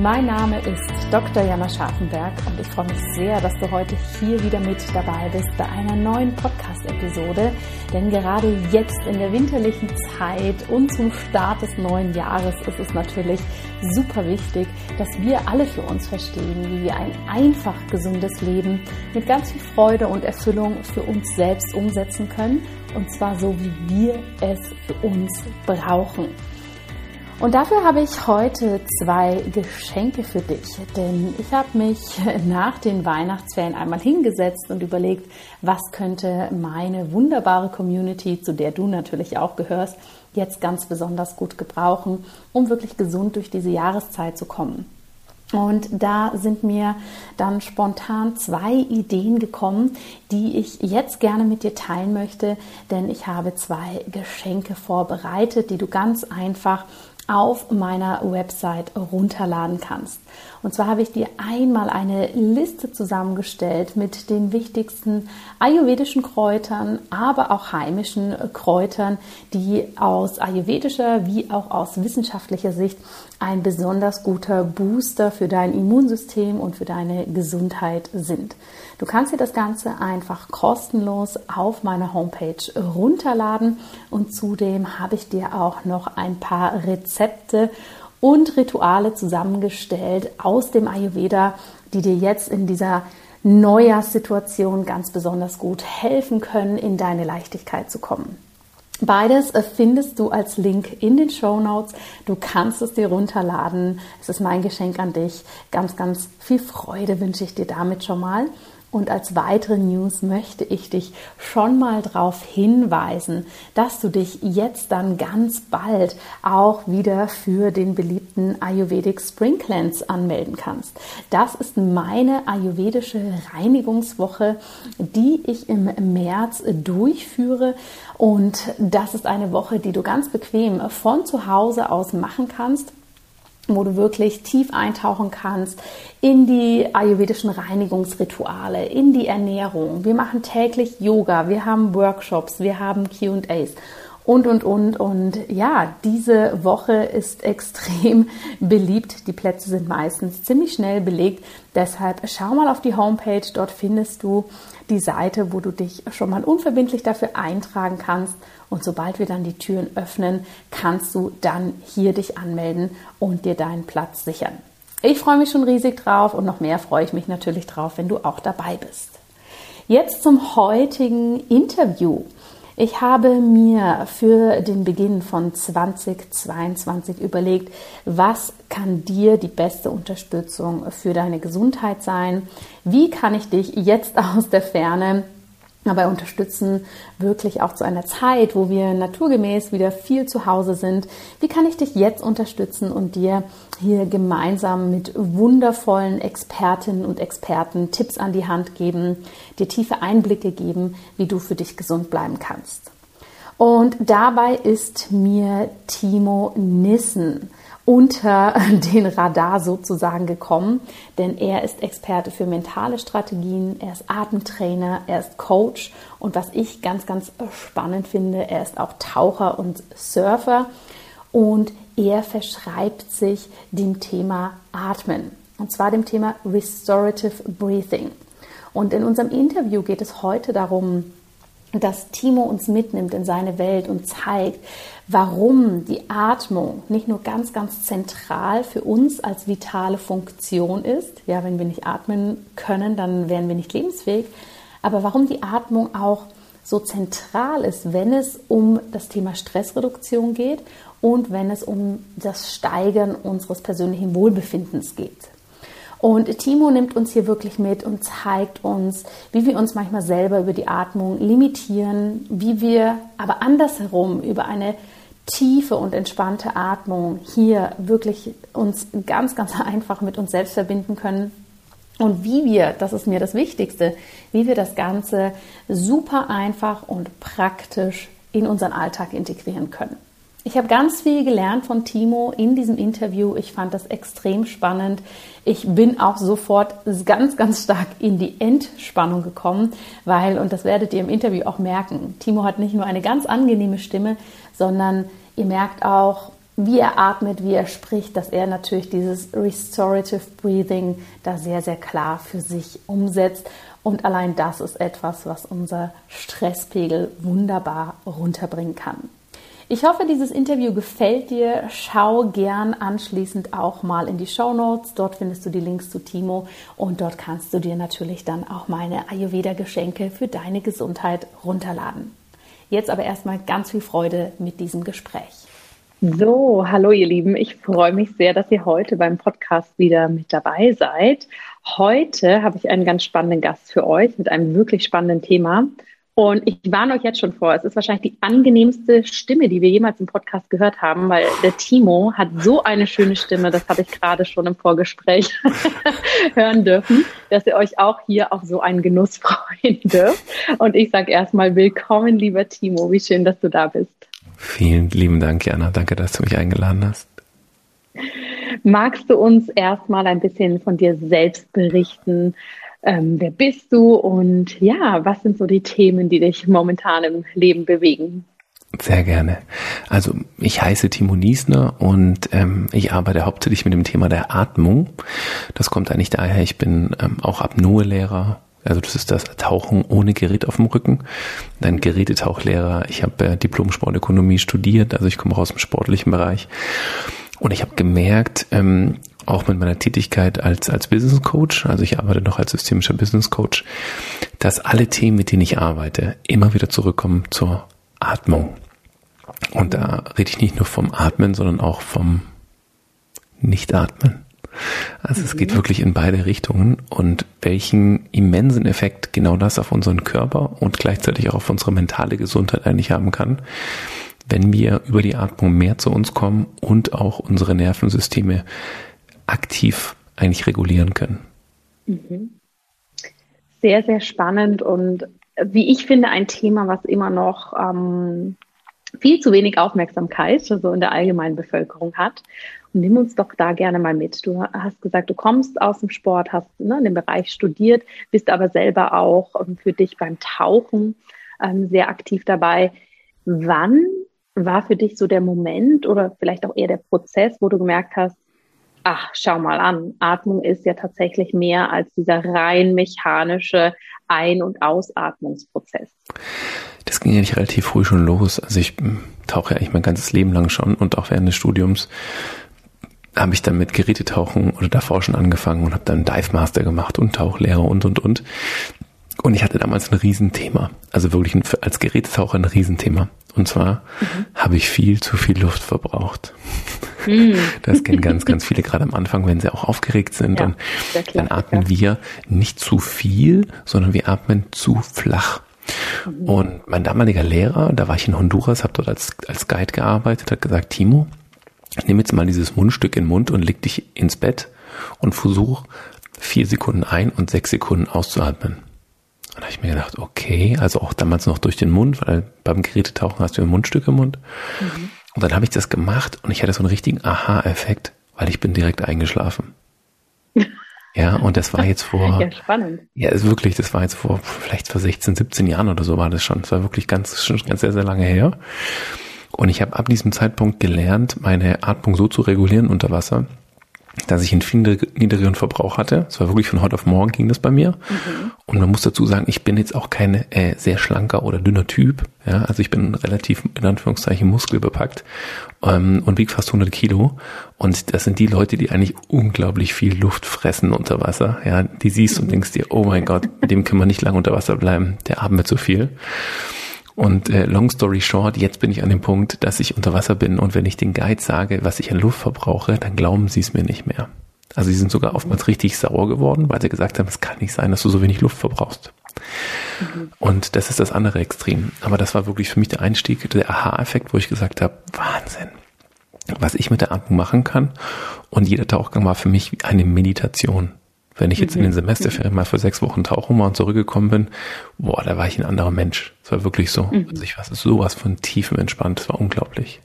Mein Name ist Dr. Jana Scharfenberg und ich freue mich sehr, dass du heute hier wieder mit dabei bist bei einer neuen Podcast-Episode. Denn gerade jetzt in der winterlichen Zeit und zum Start des neuen Jahres ist es natürlich super wichtig, dass wir alle für uns verstehen, wie wir ein einfach gesundes Leben mit ganz viel Freude und Erfüllung für uns selbst umsetzen können. Und zwar so, wie wir es für uns brauchen. Und dafür habe ich heute zwei Geschenke für dich, denn ich habe mich nach den Weihnachtsferien einmal hingesetzt und überlegt, was könnte meine wunderbare Community, zu der du natürlich auch gehörst, jetzt ganz besonders gut gebrauchen, um wirklich gesund durch diese Jahreszeit zu kommen. Und da sind mir dann spontan zwei Ideen gekommen, die ich jetzt gerne mit dir teilen möchte, denn ich habe zwei Geschenke vorbereitet, die du ganz einfach auf meiner Website runterladen kannst. Und zwar habe ich dir einmal eine Liste zusammengestellt mit den wichtigsten ayurvedischen Kräutern, aber auch heimischen Kräutern, die aus ayurvedischer wie auch aus wissenschaftlicher Sicht ein besonders guter Booster für dein Immunsystem und für deine Gesundheit sind. Du kannst dir das Ganze einfach kostenlos auf meiner Homepage runterladen und zudem habe ich dir auch noch ein paar Rezepte und Rituale zusammengestellt aus dem Ayurveda, die dir jetzt in dieser Neujahrssituation ganz besonders gut helfen können, in deine Leichtigkeit zu kommen. Beides äh, findest du als Link in den Show Notes. Du kannst es dir runterladen. Es ist mein Geschenk an dich. Ganz, ganz viel Freude wünsche ich dir damit schon mal. Und als weitere News möchte ich dich schon mal darauf hinweisen, dass du dich jetzt dann ganz bald auch wieder für den beliebten Ayurvedic Spring Cleanse anmelden kannst. Das ist meine ayurvedische Reinigungswoche, die ich im März durchführe. Und das ist eine Woche, die du ganz bequem von zu Hause aus machen kannst wo du wirklich tief eintauchen kannst in die ayurvedischen Reinigungsrituale, in die Ernährung. Wir machen täglich Yoga, wir haben Workshops, wir haben QAs und, und, und. Und ja, diese Woche ist extrem beliebt. Die Plätze sind meistens ziemlich schnell belegt. Deshalb schau mal auf die Homepage. Dort findest du die Seite, wo du dich schon mal unverbindlich dafür eintragen kannst. Und sobald wir dann die Türen öffnen, kannst du dann hier dich anmelden und dir deinen Platz sichern. Ich freue mich schon riesig drauf und noch mehr freue ich mich natürlich drauf, wenn du auch dabei bist. Jetzt zum heutigen Interview. Ich habe mir für den Beginn von 2022 überlegt, was kann dir die beste Unterstützung für deine Gesundheit sein? Wie kann ich dich jetzt aus der Ferne dabei unterstützen, wirklich auch zu einer Zeit, wo wir naturgemäß wieder viel zu Hause sind. Wie kann ich dich jetzt unterstützen und dir hier gemeinsam mit wundervollen Expertinnen und Experten Tipps an die Hand geben, dir tiefe Einblicke geben, wie du für dich gesund bleiben kannst. Und dabei ist mir Timo Nissen unter den Radar sozusagen gekommen, denn er ist Experte für mentale Strategien, er ist Atemtrainer, er ist Coach und was ich ganz, ganz spannend finde, er ist auch Taucher und Surfer und er verschreibt sich dem Thema Atmen und zwar dem Thema Restorative Breathing. Und in unserem Interview geht es heute darum, dass Timo uns mitnimmt in seine Welt und zeigt, warum die Atmung nicht nur ganz, ganz zentral für uns als vitale Funktion ist. Ja, wenn wir nicht atmen können, dann wären wir nicht lebensfähig. Aber warum die Atmung auch so zentral ist, wenn es um das Thema Stressreduktion geht und wenn es um das Steigern unseres persönlichen Wohlbefindens geht. Und Timo nimmt uns hier wirklich mit und zeigt uns, wie wir uns manchmal selber über die Atmung limitieren, wie wir aber andersherum über eine tiefe und entspannte Atmung hier wirklich uns ganz, ganz einfach mit uns selbst verbinden können. Und wie wir, das ist mir das Wichtigste, wie wir das Ganze super einfach und praktisch in unseren Alltag integrieren können. Ich habe ganz viel gelernt von Timo in diesem Interview. Ich fand das extrem spannend. Ich bin auch sofort ganz, ganz stark in die Entspannung gekommen, weil, und das werdet ihr im Interview auch merken, Timo hat nicht nur eine ganz angenehme Stimme, sondern ihr merkt auch, wie er atmet, wie er spricht, dass er natürlich dieses Restorative Breathing da sehr, sehr klar für sich umsetzt. Und allein das ist etwas, was unser Stresspegel wunderbar runterbringen kann. Ich hoffe, dieses Interview gefällt dir. Schau gern anschließend auch mal in die Show Notes. Dort findest du die Links zu Timo und dort kannst du dir natürlich dann auch meine Ayurveda-Geschenke für deine Gesundheit runterladen. Jetzt aber erstmal ganz viel Freude mit diesem Gespräch. So, hallo ihr Lieben. Ich freue mich sehr, dass ihr heute beim Podcast wieder mit dabei seid. Heute habe ich einen ganz spannenden Gast für euch mit einem wirklich spannenden Thema. Und ich warne euch jetzt schon vor, es ist wahrscheinlich die angenehmste Stimme, die wir jemals im Podcast gehört haben, weil der Timo hat so eine schöne Stimme, das habe ich gerade schon im Vorgespräch hören dürfen, dass ihr euch auch hier auf so einen Genuss freuen dürft. Und ich sage erstmal willkommen, lieber Timo. Wie schön, dass du da bist. Vielen lieben Dank, Jana. Danke, dass du mich eingeladen hast. Magst du uns erstmal ein bisschen von dir selbst berichten? Ähm, wer bist du und ja, was sind so die Themen, die dich momentan im Leben bewegen? Sehr gerne. Also ich heiße Timo Niesner und ähm, ich arbeite hauptsächlich mit dem Thema der Atmung. Das kommt eigentlich daher, ich bin ähm, auch Apnoe-Lehrer, also das ist das Tauchen ohne Gerät auf dem Rücken. Dann Gerätetauchlehrer. Ich habe äh, Diplom-Sportökonomie studiert, also ich komme aus dem sportlichen Bereich. Und ich habe gemerkt, ähm, auch mit meiner Tätigkeit als, als Business Coach, also ich arbeite noch als systemischer Business Coach, dass alle Themen, mit denen ich arbeite, immer wieder zurückkommen zur Atmung. Und da rede ich nicht nur vom Atmen, sondern auch vom Nicht-Atmen. Also mhm. es geht mhm. wirklich in beide Richtungen und welchen immensen Effekt genau das auf unseren Körper und gleichzeitig auch auf unsere mentale Gesundheit eigentlich haben kann, wenn wir über die Atmung mehr zu uns kommen und auch unsere Nervensysteme aktiv eigentlich regulieren können. Mhm. Sehr, sehr spannend und wie ich finde, ein Thema, was immer noch ähm, viel zu wenig Aufmerksamkeit so also in der allgemeinen Bevölkerung hat. Und nimm uns doch da gerne mal mit. Du hast gesagt, du kommst aus dem Sport, hast ne, in dem Bereich studiert, bist aber selber auch ähm, für dich beim Tauchen ähm, sehr aktiv dabei. Wann war für dich so der Moment oder vielleicht auch eher der Prozess, wo du gemerkt hast, ach, schau mal an, Atmung ist ja tatsächlich mehr als dieser rein mechanische Ein- und Ausatmungsprozess. Das ging ja nicht relativ früh schon los. Also ich hm, tauche ja eigentlich mein ganzes Leben lang schon und auch während des Studiums habe ich dann mit Gerätetauchen oder davor schon angefangen und habe dann Dive Master gemacht und Tauchlehrer und und und. Und ich hatte damals ein Riesenthema, also wirklich ein, als Gerätetaucher ein Riesenthema. Und zwar mhm. habe ich viel zu viel Luft verbraucht. Mhm. Das kennen ganz, ganz viele gerade am Anfang, wenn sie auch aufgeregt sind. Ja, und dann atmen wir nicht zu viel, sondern wir atmen zu flach. Mhm. Und mein damaliger Lehrer, da war ich in Honduras, habe dort als, als Guide gearbeitet, hat gesagt, Timo, nimm jetzt mal dieses Mundstück in den Mund und leg dich ins Bett und versuch vier Sekunden ein und sechs Sekunden auszuatmen. Und da habe ich mir gedacht, okay, also auch damals noch durch den Mund, weil beim Gerätetauchen hast du ein Mundstück im Mund. Mhm. Und dann habe ich das gemacht und ich hatte so einen richtigen Aha-Effekt, weil ich bin direkt eingeschlafen. Ja, und das war jetzt vor. Ja, spannend. Ja, ist wirklich, das war jetzt vor, vielleicht vor 16, 17 Jahren oder so war das schon. Das war wirklich ganz, schon ganz sehr, sehr lange her. Und ich habe ab diesem Zeitpunkt gelernt, meine Atmung so zu regulieren unter Wasser, dass ich einen viel niedrigeren Verbrauch hatte. Es war wirklich von heute auf morgen ging das bei mir. Mhm. Und man muss dazu sagen, ich bin jetzt auch kein äh, sehr schlanker oder dünner Typ. Ja, also ich bin relativ in Anführungszeichen muskelbepackt ähm, und wiege fast 100 Kilo. Und das sind die Leute, die eigentlich unglaublich viel Luft fressen unter Wasser. Ja, die siehst mhm. und denkst dir, oh mein Gott, mit dem können wir nicht lange unter Wasser bleiben. Der atmet zu viel. Und äh, long story short, jetzt bin ich an dem Punkt, dass ich unter Wasser bin und wenn ich den Guide sage, was ich an Luft verbrauche, dann glauben sie es mir nicht mehr. Also sie sind sogar oftmals richtig sauer geworden, weil sie gesagt haben, es kann nicht sein, dass du so wenig Luft verbrauchst. Mhm. Und das ist das andere Extrem. Aber das war wirklich für mich der Einstieg, der Aha-Effekt, wo ich gesagt habe, Wahnsinn, was ich mit der Atmung machen kann. Und jeder Tauchgang war für mich eine Meditation. Wenn ich jetzt mhm. in den Semesterferien mal für sechs Wochen tauchen war und zurückgekommen bin, boah, da war ich ein anderer Mensch. Es war wirklich so. Mhm. Also ich war sowas von tiefem entspannt. Es war unglaublich.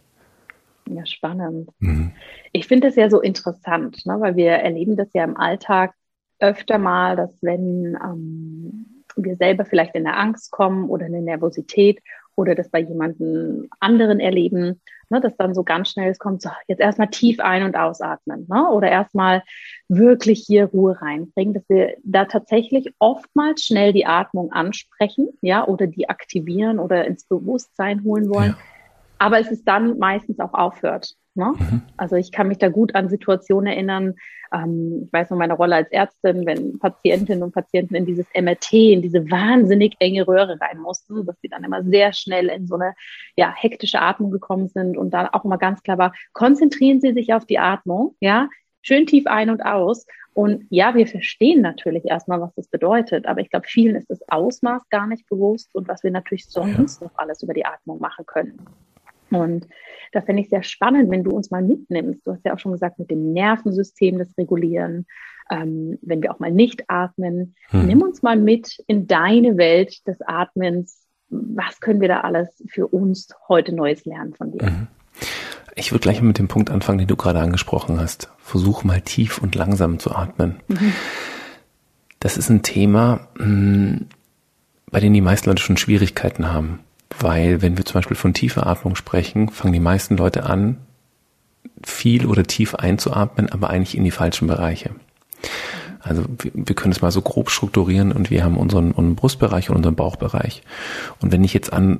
Ja, spannend. Mhm. Ich finde das ja so interessant, ne, weil wir erleben das ja im Alltag öfter mal, dass wenn ähm, wir selber vielleicht in eine Angst kommen oder eine Nervosität oder das bei jemandem anderen erleben, ne, dass dann so ganz schnell es kommt, so jetzt erstmal tief ein- und ausatmen ne, oder erstmal wirklich hier Ruhe reinbringen, dass wir da tatsächlich oftmals schnell die Atmung ansprechen, ja, oder die aktivieren oder ins Bewusstsein holen wollen. Ja. Aber es ist dann meistens auch aufhört. Ne? Mhm. Also ich kann mich da gut an Situationen erinnern. Ähm, ich weiß noch meine Rolle als Ärztin, wenn Patientinnen und Patienten in dieses MRT, in diese wahnsinnig enge Röhre rein mussten, dass sie dann immer sehr schnell in so eine ja, hektische Atmung gekommen sind und dann auch immer ganz klar war, konzentrieren Sie sich auf die Atmung, ja, schön tief ein und aus. Und ja, wir verstehen natürlich erstmal, was das bedeutet, aber ich glaube, vielen ist das Ausmaß gar nicht bewusst und was wir natürlich sonst ja. noch alles über die Atmung machen können. Und da fände ich sehr spannend, wenn du uns mal mitnimmst. Du hast ja auch schon gesagt, mit dem Nervensystem das Regulieren, ähm, wenn wir auch mal nicht atmen. Hm. Nimm uns mal mit in deine Welt des Atmens. Was können wir da alles für uns heute Neues lernen von dir? Mhm. Ich würde gleich mit dem Punkt anfangen, den du gerade angesprochen hast. Versuch mal tief und langsam zu atmen. Mhm. Das ist ein Thema, hm, bei dem die meisten Leute schon Schwierigkeiten haben. Weil wenn wir zum Beispiel von tiefer Atmung sprechen, fangen die meisten Leute an, viel oder tief einzuatmen, aber eigentlich in die falschen Bereiche. Also wir, können es mal so grob strukturieren und wir haben unseren, unseren Brustbereich und unseren Bauchbereich. Und wenn ich jetzt an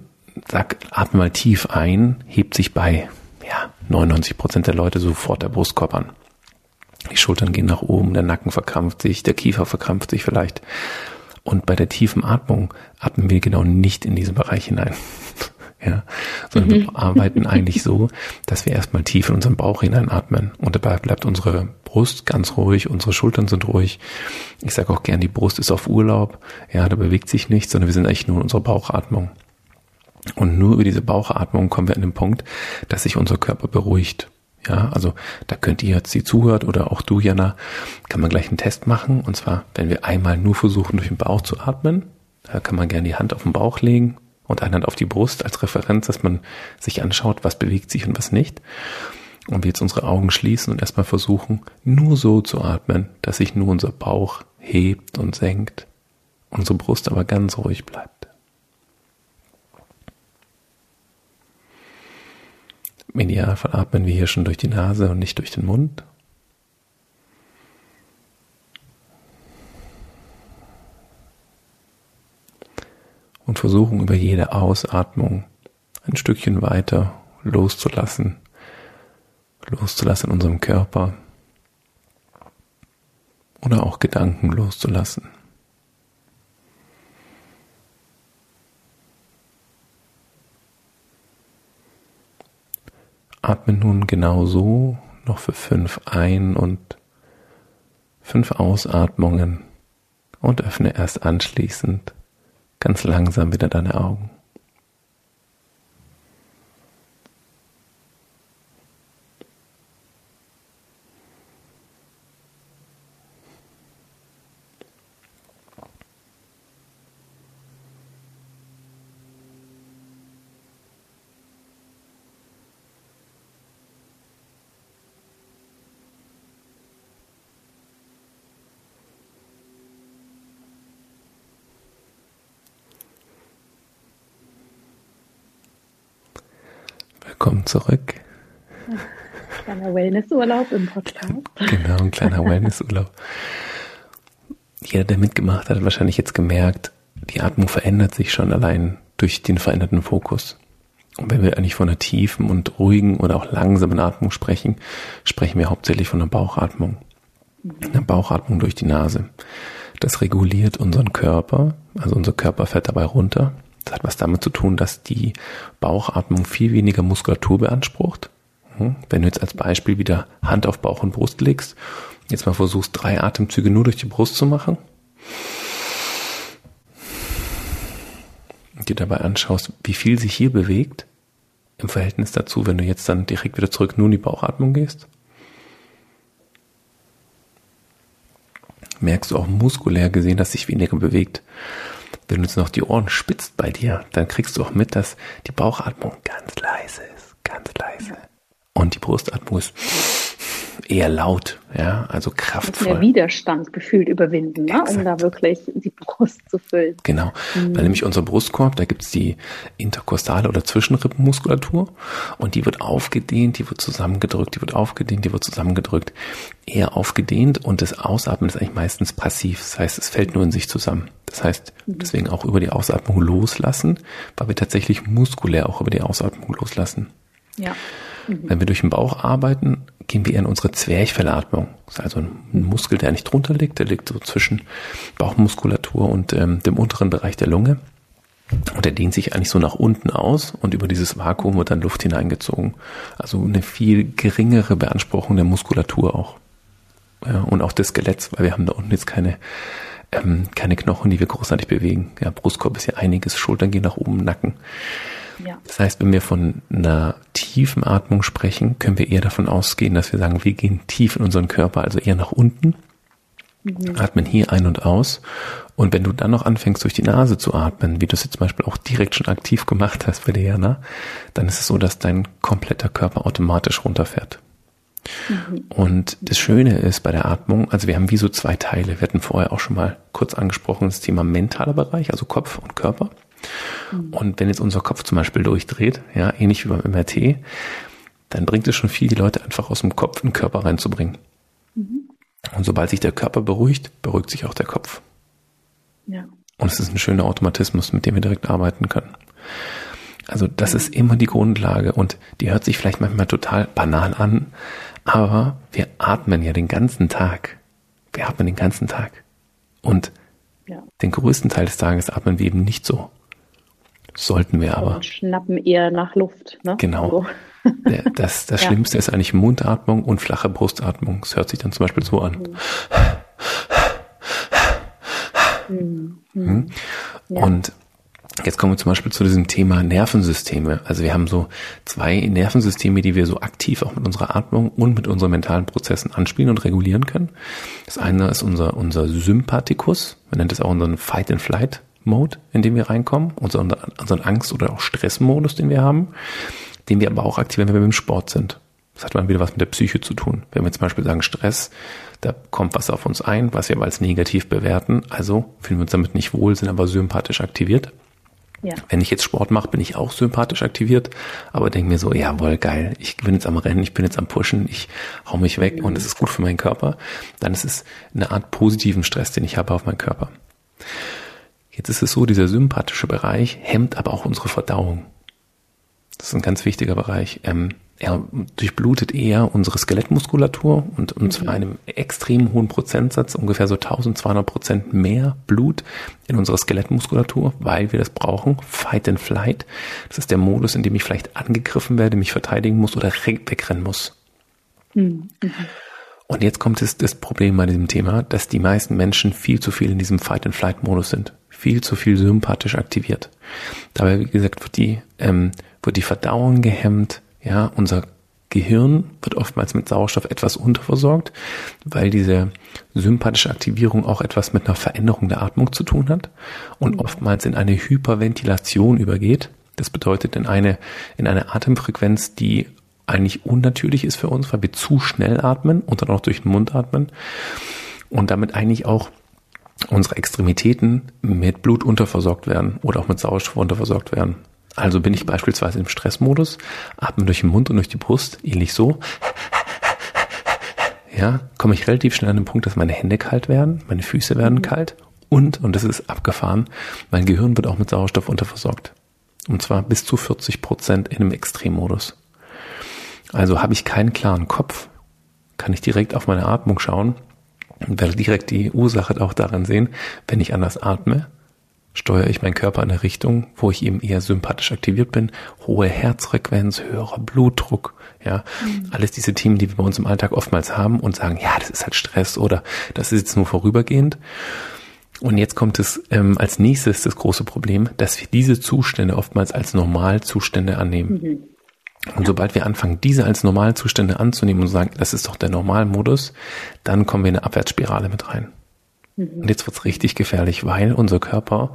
sag, atme mal tief ein, hebt sich bei ja, 99 Prozent der Leute sofort der Brustkorb an. Die Schultern gehen nach oben, der Nacken verkrampft sich, der Kiefer verkrampft sich vielleicht. Und bei der tiefen Atmung atmen wir genau nicht in diesen Bereich hinein. ja, sondern mhm. wir arbeiten eigentlich so, dass wir erstmal tief in unseren Bauch hineinatmen und dabei bleibt unsere Brust ganz ruhig, unsere Schultern sind ruhig. Ich sage auch gern, die Brust ist auf Urlaub. Ja, da bewegt sich nichts, sondern wir sind eigentlich nur in unserer Bauchatmung. Und nur über diese Bauchatmung kommen wir an den Punkt, dass sich unser Körper beruhigt. Ja, also da könnt ihr jetzt, die zuhört oder auch du, Jana, kann man gleich einen Test machen. Und zwar, wenn wir einmal nur versuchen, durch den Bauch zu atmen, da kann man gerne die Hand auf den Bauch legen und eine Hand auf die Brust als Referenz, dass man sich anschaut, was bewegt sich und was nicht. Und wir jetzt unsere Augen schließen und erstmal versuchen, nur so zu atmen, dass sich nur unser Bauch hebt und senkt, unsere Brust aber ganz ruhig bleibt. Im Idealfall atmen wir hier schon durch die Nase und nicht durch den Mund. Und versuchen über jede Ausatmung ein Stückchen weiter loszulassen, loszulassen in unserem Körper oder auch Gedanken loszulassen. Atme nun genau so noch für fünf Ein- und fünf Ausatmungen und öffne erst anschließend ganz langsam wieder deine Augen. Zurück. Kleiner Wellnessurlaub im Podcast. Genau, ein kleiner Wellnessurlaub. Jeder, der mitgemacht hat, hat wahrscheinlich jetzt gemerkt, die Atmung verändert sich schon allein durch den veränderten Fokus. Und wenn wir eigentlich von einer tiefen und ruhigen oder auch langsamen Atmung sprechen, sprechen wir hauptsächlich von einer Bauchatmung. Eine Bauchatmung durch die Nase. Das reguliert unseren Körper, also unser Körper fährt dabei runter das hat was damit zu tun, dass die Bauchatmung viel weniger Muskulatur beansprucht. Hm? Wenn du jetzt als Beispiel wieder Hand auf Bauch und Brust legst, jetzt mal versuchst, drei Atemzüge nur durch die Brust zu machen. Und dir dabei anschaust, wie viel sich hier bewegt im Verhältnis dazu, wenn du jetzt dann direkt wieder zurück nur in die Bauchatmung gehst. Merkst du auch muskulär gesehen, dass sich weniger bewegt. Wenn du jetzt noch die Ohren spitzt bei dir, dann kriegst du auch mit, dass die Bauchatmung ganz leise ist, ganz leise. Und die Brustatmung ist eher laut, ja, also kraftvoll. Mehr Widerstand gefühlt überwinden, ne? um da wirklich die Brust zu füllen. Genau, mhm. weil nämlich unser Brustkorb, da gibt's die interkostale oder Zwischenrippenmuskulatur und die wird aufgedehnt, die wird zusammengedrückt, die wird aufgedehnt, die wird zusammengedrückt, eher aufgedehnt und das Ausatmen ist eigentlich meistens passiv, das heißt, es fällt nur in sich zusammen. Das heißt, mhm. deswegen auch über die Ausatmung loslassen, weil wir tatsächlich muskulär auch über die Ausatmung loslassen. Ja. Mhm. Wenn wir durch den Bauch arbeiten, gehen wir in unsere Zwerchfellatmung. Das ist also ein Muskel, der nicht drunter liegt, der liegt so zwischen Bauchmuskulatur und ähm, dem unteren Bereich der Lunge. Und der dehnt sich eigentlich so nach unten aus und über dieses Vakuum wird dann Luft hineingezogen. Also eine viel geringere Beanspruchung der Muskulatur auch. Ja, und auch des Skeletts, weil wir haben da unten jetzt keine, ähm, keine Knochen, die wir großartig bewegen. Ja, Brustkorb ist ja einiges, Schultern gehen nach oben, Nacken. Ja. Das heißt, wenn wir von einer tiefen Atmung sprechen, können wir eher davon ausgehen, dass wir sagen, wir gehen tief in unseren Körper, also eher nach unten, mhm. atmen hier ein und aus. Und wenn du dann noch anfängst, durch die Nase zu atmen, wie du es jetzt zum Beispiel auch direkt schon aktiv gemacht hast bei Diana, dann ist es so, dass dein kompletter Körper automatisch runterfährt. Mhm. Und das Schöne ist bei der Atmung, also wir haben wie so zwei Teile. Wir hatten vorher auch schon mal kurz angesprochen, das Thema mentaler Bereich, also Kopf und Körper. Mhm. Und wenn jetzt unser Kopf zum Beispiel durchdreht, ja, ähnlich wie beim MRT, dann bringt es schon viel, die Leute einfach aus dem Kopf in den Körper reinzubringen. Mhm. Und sobald sich der Körper beruhigt, beruhigt sich auch der Kopf. Ja. Und es ist ein schöner Automatismus, mit dem wir direkt arbeiten können. Also das ist immer die Grundlage und die hört sich vielleicht manchmal total banal an, aber wir atmen ja den ganzen Tag. Wir atmen den ganzen Tag. Und ja. den größten Teil des Tages atmen wir eben nicht so. Sollten wir aber. Und schnappen eher nach Luft. Ne? Genau. So. Das, das ja. Schlimmste ist eigentlich Mundatmung und flache Brustatmung. Es hört sich dann zum Beispiel so an. Mhm. Mhm. Ja. Und Jetzt kommen wir zum Beispiel zu diesem Thema Nervensysteme. Also wir haben so zwei Nervensysteme, die wir so aktiv auch mit unserer Atmung und mit unseren mentalen Prozessen anspielen und regulieren können. Das eine ist unser, unser Sympathikus. Man nennt es auch unseren Fight-and-Flight Mode, in dem wir reinkommen, unseren, unseren Angst- oder auch Stressmodus, den wir haben, den wir aber auch aktivieren, wenn wir im Sport sind. Das hat dann wieder was mit der Psyche zu tun. Wenn wir zum Beispiel sagen Stress, da kommt was auf uns ein, was wir aber als negativ bewerten, also fühlen wir uns damit nicht wohl, sind aber sympathisch aktiviert. Ja. Wenn ich jetzt Sport mache, bin ich auch sympathisch aktiviert, aber denke mir so, jawohl, geil, ich bin jetzt am Rennen, ich bin jetzt am Pushen, ich hau mich weg mhm. und es ist gut für meinen Körper, dann ist es eine Art positiven Stress, den ich habe auf meinen Körper. Jetzt ist es so, dieser sympathische Bereich hemmt aber auch unsere Verdauung. Das ist ein ganz wichtiger Bereich. Ähm, er durchblutet eher unsere Skelettmuskulatur und, und zwar mhm. einem extrem hohen Prozentsatz, ungefähr so 1200 Prozent mehr Blut in unserer Skelettmuskulatur, weil wir das brauchen. Fight and Flight. Das ist der Modus, in dem ich vielleicht angegriffen werde, mich verteidigen muss oder wegrennen muss. Mhm. Und jetzt kommt es das Problem bei diesem Thema, dass die meisten Menschen viel zu viel in diesem Fight and Flight Modus sind viel zu viel sympathisch aktiviert. Dabei, wie gesagt, wird die, ähm, wird die Verdauung gehemmt, ja, unser Gehirn wird oftmals mit Sauerstoff etwas unterversorgt, weil diese sympathische Aktivierung auch etwas mit einer Veränderung der Atmung zu tun hat und oftmals in eine Hyperventilation übergeht. Das bedeutet in eine, in eine Atemfrequenz, die eigentlich unnatürlich ist für uns, weil wir zu schnell atmen und dann auch durch den Mund atmen und damit eigentlich auch unsere Extremitäten mit Blut unterversorgt werden oder auch mit Sauerstoff unterversorgt werden. Also bin ich beispielsweise im Stressmodus, atme durch den Mund und durch die Brust, ähnlich so. Ja, komme ich relativ schnell an den Punkt, dass meine Hände kalt werden, meine Füße werden mhm. kalt und, und das ist abgefahren, mein Gehirn wird auch mit Sauerstoff unterversorgt. Und zwar bis zu 40 Prozent in einem Extremmodus. Also habe ich keinen klaren Kopf, kann ich direkt auf meine Atmung schauen und werde direkt die Ursache auch daran sehen, wenn ich anders atme, steuere ich meinen Körper in eine Richtung, wo ich eben eher sympathisch aktiviert bin, hohe Herzfrequenz, höherer Blutdruck, ja, mhm. alles diese Themen, die wir bei uns im Alltag oftmals haben und sagen, ja, das ist halt Stress oder das ist jetzt nur vorübergehend. Und jetzt kommt es ähm, als nächstes das große Problem, dass wir diese Zustände oftmals als Normalzustände annehmen. Mhm. Und sobald wir anfangen, diese als Normalzustände anzunehmen und sagen, das ist doch der Normalmodus, dann kommen wir in eine Abwärtsspirale mit rein. Mhm. Und jetzt wird's richtig gefährlich, weil unser Körper,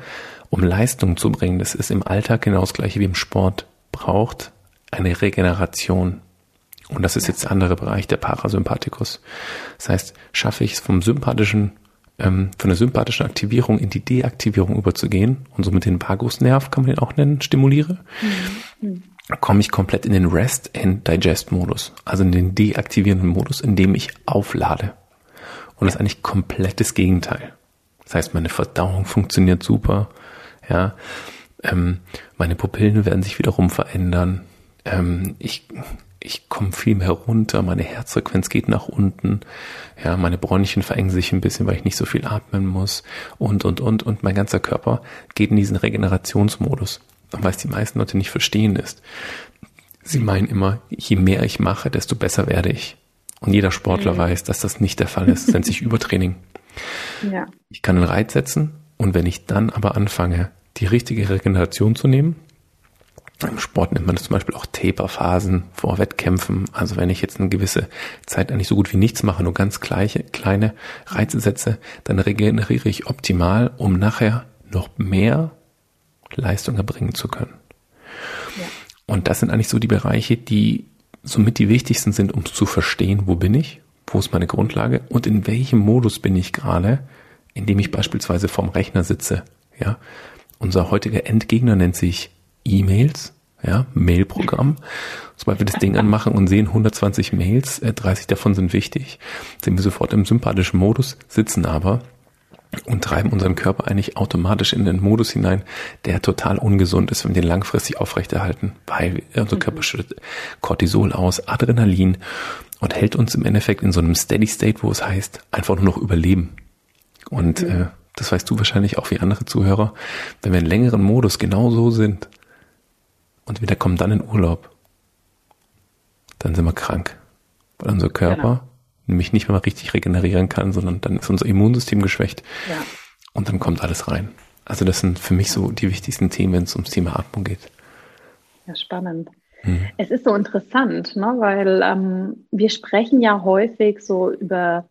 um Leistung zu bringen, das ist im Alltag genau das gleiche wie im Sport, braucht eine Regeneration. Und das ist jetzt der andere Bereich, der Parasympathikus. Das heißt, schaffe ich es vom sympathischen, ähm, von der sympathischen Aktivierung in die Deaktivierung überzugehen und somit den Vagusnerv, kann man den auch nennen, stimuliere, mhm. Komme ich komplett in den Rest and Digest Modus, also in den deaktivierenden Modus, in dem ich auflade. Und das ist eigentlich komplettes Gegenteil. Das heißt, meine Verdauung funktioniert super, ja, ähm, meine Pupillen werden sich wiederum verändern. Ähm, ich ich komme viel mehr runter, meine Herzfrequenz geht nach unten, ja, meine Bronchien verengen sich ein bisschen, weil ich nicht so viel atmen muss und, und, und, und mein ganzer Körper geht in diesen Regenerationsmodus. Was die meisten Leute nicht verstehen ist, sie meinen immer, je mehr ich mache, desto besser werde ich. Und jeder Sportler mhm. weiß, dass das nicht der Fall ist, nennt sich Übertraining. Ja. Ich kann einen Reiz setzen und wenn ich dann aber anfange, die richtige Regeneration zu nehmen, im Sport nennt man das zum Beispiel auch Taper-Phasen vor Wettkämpfen. Also wenn ich jetzt eine gewisse Zeit eigentlich so gut wie nichts mache, nur ganz gleiche, kleine Reize setze, dann regeneriere ich optimal, um nachher noch mehr Leistung erbringen zu können. Ja. Und das sind eigentlich so die Bereiche, die somit die wichtigsten sind, um zu verstehen, wo bin ich, wo ist meine Grundlage und in welchem Modus bin ich gerade, indem ich beispielsweise vorm Rechner sitze. Ja, unser heutiger Endgegner nennt sich E-Mails, ja, Mailprogramm. Sobald wir das Ding anmachen und sehen 120 Mails, 30 äh, davon sind wichtig, sind wir sofort im sympathischen Modus, sitzen aber und treiben unseren Körper eigentlich automatisch in den Modus hinein, der total ungesund ist, wenn wir den langfristig aufrechterhalten, weil unser mhm. Körper schüttet Cortisol aus, Adrenalin und hält uns im Endeffekt in so einem Steady State, wo es heißt, einfach nur noch überleben. Und mhm. äh, das weißt du wahrscheinlich auch wie andere Zuhörer, wenn wir in längeren Modus genau so sind, und wir kommen dann in Urlaub, dann sind wir krank. Weil unser Körper genau. Nämlich nicht mehr richtig regenerieren kann, sondern dann ist unser Immunsystem geschwächt. Ja. Und dann kommt alles rein. Also das sind für mich so die wichtigsten Themen, wenn es ums Thema Atmung geht. Ja, spannend. Hm. Es ist so interessant, ne? weil ähm, wir sprechen ja häufig so über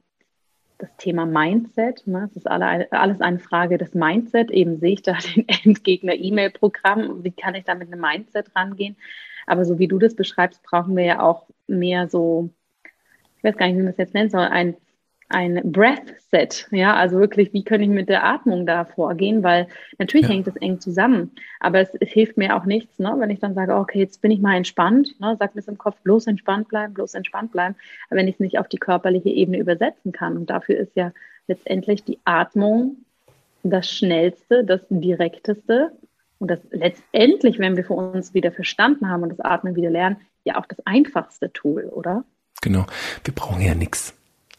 das Thema Mindset. Ne? Es ist alle, alles eine Frage des Mindset. Eben sehe ich da den Endgegner E-Mail-Programm. Wie kann ich da mit einem Mindset rangehen? Aber so wie du das beschreibst, brauchen wir ja auch mehr so, ich weiß gar nicht, wie man es jetzt nennt, sondern ein ein Breath Set, ja, also wirklich, wie kann ich mit der Atmung da vorgehen, weil natürlich ja. hängt das eng zusammen, aber es, es, hilft mir auch nichts, ne, wenn ich dann sage, okay, jetzt bin ich mal entspannt, ne, sagt mir es im Kopf, bloß entspannt bleiben, bloß entspannt bleiben, aber wenn ich es nicht auf die körperliche Ebene übersetzen kann. Und dafür ist ja letztendlich die Atmung das schnellste, das direkteste. Und das letztendlich, wenn wir für uns wieder verstanden haben und das Atmen wieder lernen, ja auch das einfachste Tool, oder? Genau, wir brauchen ja nichts.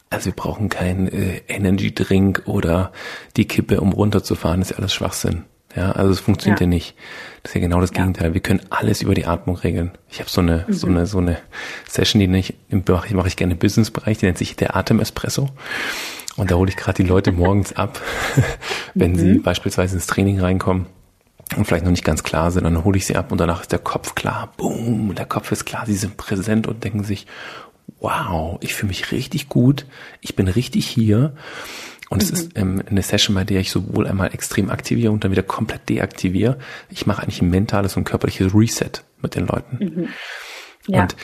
Also wir brauchen keinen äh, Energy Drink oder die Kippe, um runterzufahren. Das ist ja alles Schwachsinn. Ja, also es funktioniert ja, ja nicht. Das ist ja genau das ja. Gegenteil. Wir können alles über die Atmung regeln. Ich habe so eine mhm. so eine so eine Session, die ich mache ich, mache ich gerne im Businessbereich, die nennt sich der Atemespresso. Und da hole ich gerade die Leute morgens ab, wenn mhm. sie beispielsweise ins Training reinkommen und vielleicht noch nicht ganz klar sind, dann hole ich sie ab und danach ist der Kopf klar. Boom, der Kopf ist klar, sie sind präsent und denken sich, wow, ich fühle mich richtig gut, ich bin richtig hier. Und mhm. es ist ähm, eine Session, bei der ich sowohl einmal extrem aktiviere und dann wieder komplett deaktiviere. Ich mache eigentlich ein mentales und körperliches Reset mit den Leuten. Mhm. Ja. Und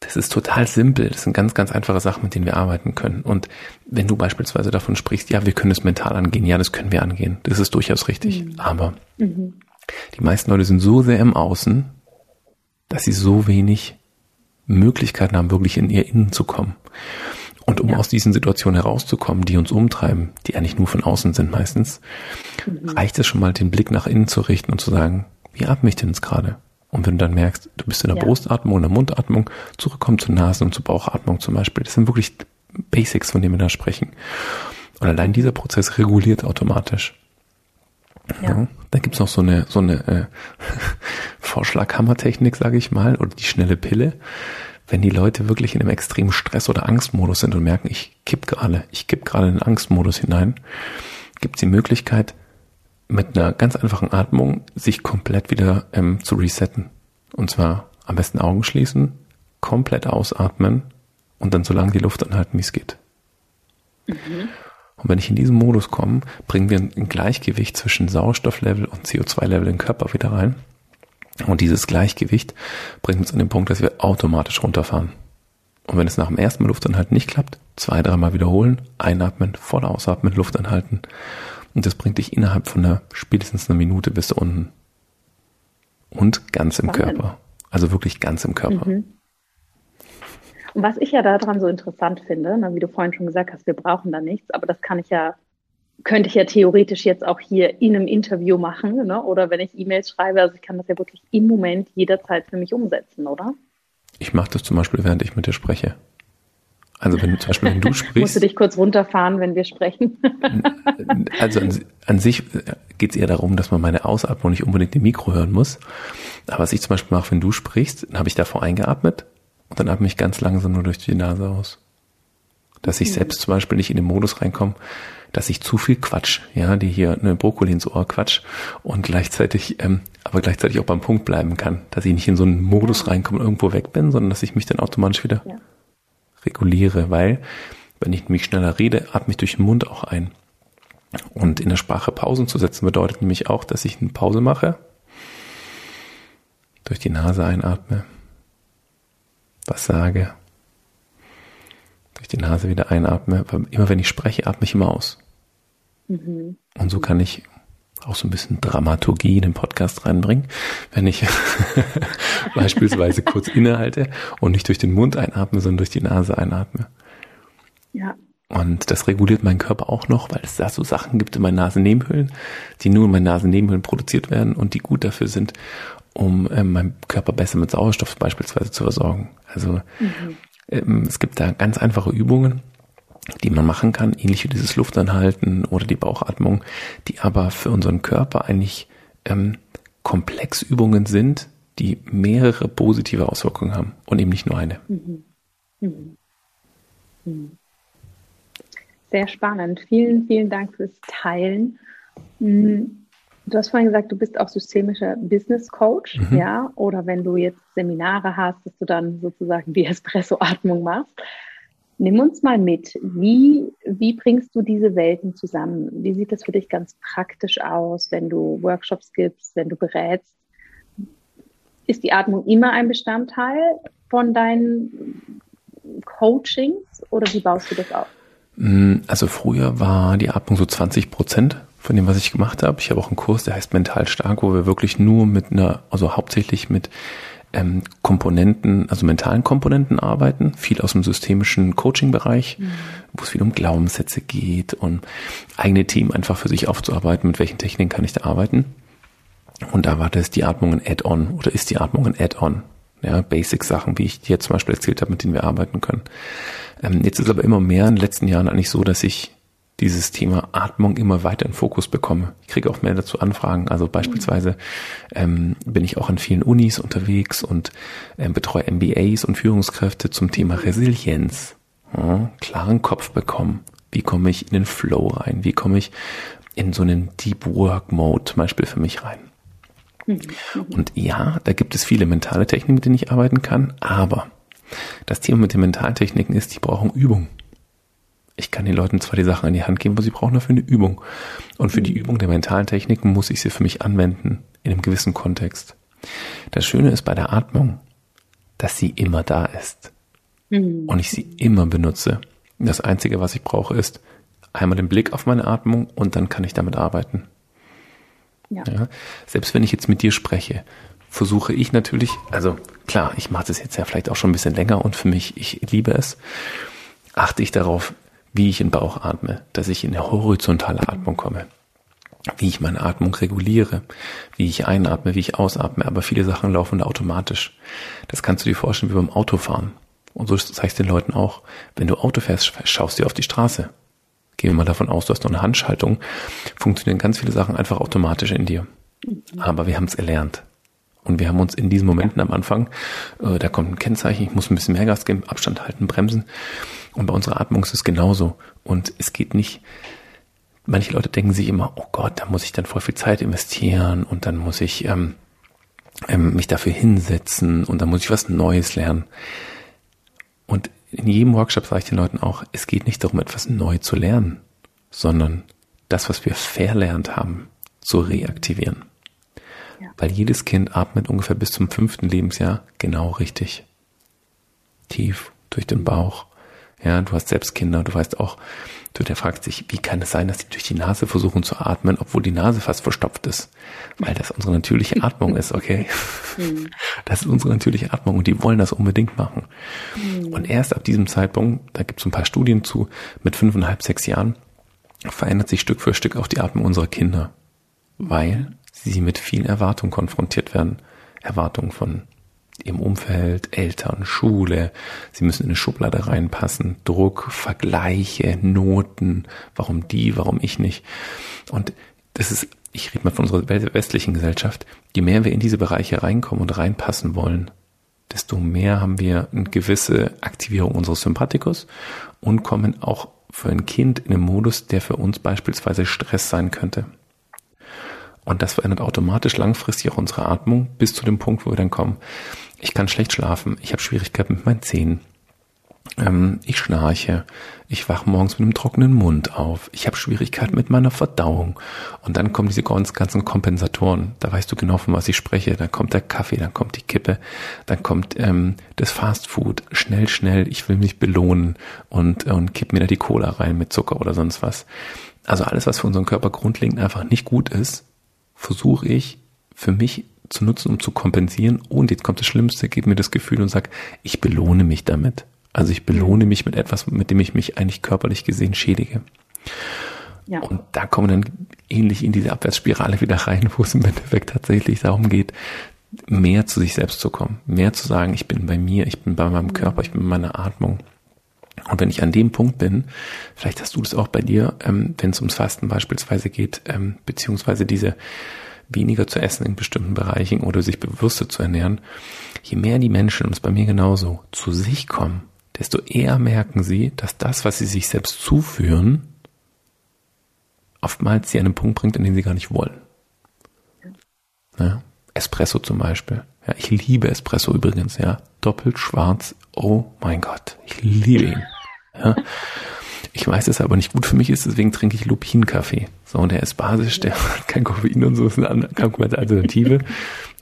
das ist total simpel. Das sind ganz, ganz einfache Sachen, mit denen wir arbeiten können. Und wenn du beispielsweise davon sprichst, ja, wir können es mental angehen, ja, das können wir angehen. Das ist durchaus richtig. Mhm. Aber mhm. die meisten Leute sind so sehr im Außen, dass sie so wenig Möglichkeiten haben, wirklich in ihr Innen zu kommen. Und um ja. aus diesen Situationen herauszukommen, die uns umtreiben, die eigentlich nur von außen sind meistens, mhm. reicht es schon mal, den Blick nach innen zu richten und zu sagen, wie atme ich denn jetzt gerade? Und wenn du dann merkst, du bist in der ja. Brustatmung, in der Mundatmung, zurückkommen zur Nasen- und zur Bauchatmung zum Beispiel. Das sind wirklich Basics, von denen wir da sprechen. Und allein dieser Prozess reguliert automatisch. Ja. ja. Dann gibt's noch so eine, so eine äh, Vorschlaghammertechnik, sage ich mal, oder die schnelle Pille. Wenn die Leute wirklich in einem extremen Stress- oder Angstmodus sind und merken, ich kipp gerade, ich kipp gerade in den Angstmodus hinein, gibt's die Möglichkeit, mit einer ganz einfachen Atmung sich komplett wieder ähm, zu resetten. Und zwar am besten Augen schließen, komplett ausatmen und dann so lange die Luft anhalten, wie es geht. Mhm. Und wenn ich in diesen Modus komme, bringen wir ein Gleichgewicht zwischen Sauerstofflevel und CO2-Level im Körper wieder rein. Und dieses Gleichgewicht bringt uns an den Punkt, dass wir automatisch runterfahren. Und wenn es nach dem ersten Mal Luftanhalten nicht klappt, zwei, dreimal wiederholen, einatmen, voll ausatmen, Luft anhalten. Und das bringt dich innerhalb von einer, spätestens einer Minute bis unten. Und ganz im Spannend. Körper. Also wirklich ganz im Körper. Mhm. Und was ich ja daran so interessant finde, na, wie du vorhin schon gesagt hast, wir brauchen da nichts, aber das kann ich ja, könnte ich ja theoretisch jetzt auch hier in einem Interview machen, ne? oder wenn ich E-Mails schreibe, also ich kann das ja wirklich im Moment jederzeit für mich umsetzen, oder? Ich mache das zum Beispiel, während ich mit dir spreche. Also wenn zum Beispiel, wenn du sprichst. Musst du dich kurz runterfahren, wenn wir sprechen? also an, an sich geht es eher darum, dass man meine Ausatmung nicht unbedingt im Mikro hören muss. Aber was ich zum Beispiel mache, wenn du sprichst, dann habe ich davor eingeatmet und dann atme ich ganz langsam nur durch die Nase aus. Dass ich mhm. selbst zum Beispiel nicht in den Modus reinkomme, dass ich zu viel Quatsch, ja, die hier eine Brokkoli ins Ohr quatsch und gleichzeitig, ähm, aber gleichzeitig auch beim Punkt bleiben kann, dass ich nicht in so einen Modus reinkomme und irgendwo weg bin, sondern dass ich mich dann automatisch wieder ja. reguliere, weil wenn ich nämlich schneller rede, atme ich durch den Mund auch ein. Und in der Sprache Pausen zu setzen bedeutet nämlich auch, dass ich eine Pause mache, durch die Nase einatme, was sage, durch die Nase wieder einatme. Immer wenn ich spreche, atme ich immer aus. Mhm. Und so kann ich auch so ein bisschen Dramaturgie in den Podcast reinbringen, wenn ich beispielsweise kurz innehalte und nicht durch den Mund einatme, sondern durch die Nase einatme. Ja. Und das reguliert meinen Körper auch noch, weil es da so Sachen gibt in meinen Nasennebenhöhlen, die nur in meinen Nasennebenhöhlen produziert werden und die gut dafür sind, um ähm, meinen Körper besser mit Sauerstoff beispielsweise zu versorgen. Also mhm. Ähm, es gibt da ganz einfache Übungen, die man machen kann, ähnlich wie dieses Luftanhalten oder die Bauchatmung, die aber für unseren Körper eigentlich ähm, Komplexübungen sind, die mehrere positive Auswirkungen haben und eben nicht nur eine. Mhm. Mhm. mhm. Sehr spannend. Vielen, vielen Dank fürs Teilen. Mhm. Du hast vorhin gesagt, du bist auch systemischer Business Coach, mhm. ja, oder wenn du jetzt Seminare hast, dass du dann sozusagen die Espresso-Atmung machst. Nimm uns mal mit. Wie, wie bringst du diese Welten zusammen? Wie sieht das für dich ganz praktisch aus, wenn du Workshops gibst, wenn du berätst? Ist die Atmung immer ein Bestandteil von deinen Coachings oder wie baust du das auf? Mm, also früher war die Atmung so 20 Prozent von dem, was ich gemacht habe. Ich habe auch einen Kurs, der heißt Mental Stark, wo wir wirklich nur mit einer, also hauptsächlich mit ähm, Komponenten, also mentalen Komponenten arbeiten, viel aus dem systemischen Coaching-Bereich, mhm. wo es viel um Glaubenssätze geht und eigene Themen einfach für sich aufzuarbeiten, mit welchen Techniken kann ich da arbeiten. Und da war das die Atmung ein Add-on oder ist die Atmung ein Add-on. Ja, Basic-Sachen, wie ich dir zum Beispiel erzählt habe, mit denen wir arbeiten können. Ähm, jetzt ist aber immer mehr in den letzten Jahren eigentlich so, dass ich dieses Thema Atmung immer weiter in Fokus bekomme. Ich kriege auch mehr dazu Anfragen. Also beispielsweise ähm, bin ich auch an vielen Unis unterwegs und ähm, betreue MBAs und Führungskräfte zum Thema Resilienz. Ja, klaren Kopf bekommen. Wie komme ich in den Flow rein? Wie komme ich in so einen Deep Work Mode zum Beispiel für mich rein? Mhm. Und ja, da gibt es viele mentale Techniken, mit denen ich arbeiten kann, aber das Thema mit den Mentaltechniken ist, die brauchen Übung ich kann den Leuten zwar die Sachen an die Hand geben, aber sie brauchen dafür eine Übung. Und für die Übung der mentalen Techniken muss ich sie für mich anwenden, in einem gewissen Kontext. Das Schöne ist bei der Atmung, dass sie immer da ist. Mhm. Und ich sie immer benutze. Das Einzige, was ich brauche, ist einmal den Blick auf meine Atmung und dann kann ich damit arbeiten. Ja. ja. Selbst wenn ich jetzt mit dir spreche, versuche ich natürlich, also klar, ich mache das jetzt ja vielleicht auch schon ein bisschen länger und für mich, ich liebe es, achte ich darauf, wie ich in Bauch atme, dass ich in eine horizontale Atmung komme, wie ich meine Atmung reguliere, wie ich einatme, wie ich ausatme, aber viele Sachen laufen da automatisch. Das kannst du dir vorstellen wie beim Autofahren. Und so zeigst du den Leuten auch, wenn du Auto fährst, schaust du auf die Straße. Gehen wir mal davon aus, du hast noch eine Handschaltung, funktionieren ganz viele Sachen einfach automatisch in dir. Aber wir haben es erlernt. Und wir haben uns in diesen Momenten am Anfang, äh, da kommt ein Kennzeichen, ich muss ein bisschen mehr Gas geben, Abstand halten, bremsen. Und bei unserer Atmung ist es genauso. Und es geht nicht, manche Leute denken sich immer, oh Gott, da muss ich dann voll viel Zeit investieren und dann muss ich ähm, ähm, mich dafür hinsetzen und dann muss ich was Neues lernen. Und in jedem Workshop sage ich den Leuten auch, es geht nicht darum, etwas neu zu lernen, sondern das, was wir verlernt haben, zu reaktivieren. Ja. Weil jedes Kind atmet ungefähr bis zum fünften Lebensjahr genau richtig. Tief durch den Bauch. Ja, du hast selbst Kinder, du weißt auch, du, der fragt sich, wie kann es sein, dass die durch die Nase versuchen zu atmen, obwohl die Nase fast verstopft ist? Weil das unsere natürliche Atmung ist, okay? Hm. Das ist unsere natürliche Atmung und die wollen das unbedingt machen. Hm. Und erst ab diesem Zeitpunkt, da gibt es ein paar Studien zu, mit fünfeinhalb, sechs Jahren, verändert sich Stück für Stück auch die Atmung unserer Kinder, weil sie mit vielen Erwartungen konfrontiert werden. Erwartungen von ihrem Umfeld, Eltern, Schule. Sie müssen in eine Schublade reinpassen. Druck, Vergleiche, Noten. Warum die, warum ich nicht? Und das ist, ich rede mal von unserer westlichen Gesellschaft. Je mehr wir in diese Bereiche reinkommen und reinpassen wollen, desto mehr haben wir eine gewisse Aktivierung unseres Sympathikus und kommen auch für ein Kind in einem Modus, der für uns beispielsweise Stress sein könnte. Und das verändert automatisch langfristig auch unsere Atmung bis zu dem Punkt, wo wir dann kommen. Ich kann schlecht schlafen, ich habe Schwierigkeiten mit meinen Zähnen. Ähm, ich schnarche, ich wache morgens mit einem trockenen Mund auf, ich habe Schwierigkeiten mit meiner Verdauung. Und dann kommen diese ganz, ganzen Kompensatoren. Da weißt du genau, von was ich spreche. Dann kommt der Kaffee, dann kommt die Kippe, dann kommt ähm, das Fastfood. Schnell, schnell, ich will mich belohnen und, und kipp mir da die Cola rein mit Zucker oder sonst was. Also alles, was für unseren Körper grundlegend einfach nicht gut ist, versuche ich für mich zu nutzen, um zu kompensieren. Und jetzt kommt das Schlimmste, gib mir das Gefühl und sag, ich belohne mich damit. Also ich belohne mich mit etwas, mit dem ich mich eigentlich körperlich gesehen schädige. Ja. Und da kommen dann ähnlich in diese Abwärtsspirale wieder rein, wo es im Endeffekt tatsächlich darum geht, mehr zu sich selbst zu kommen, mehr zu sagen, ich bin bei mir, ich bin bei meinem Körper, ich bin bei meiner Atmung. Und wenn ich an dem Punkt bin, vielleicht hast du das auch bei dir, ähm, wenn es ums Fasten beispielsweise geht, ähm, beziehungsweise diese weniger zu essen in bestimmten Bereichen oder sich bewusster zu ernähren, je mehr die Menschen, und es bei mir genauso, zu sich kommen, desto eher merken sie, dass das, was sie sich selbst zuführen, oftmals sie an einen Punkt bringt, an den sie gar nicht wollen. Ja? Espresso zum Beispiel. Ja, ich liebe Espresso übrigens, ja. Doppelt schwarz. Oh mein Gott. Ich liebe ihn. Ja. Ich weiß, dass er aber nicht gut für mich ist, deswegen trinke ich Lupinkaffee. So, und der ist basisch, der hat kein Koffein und so, ist eine Alternative.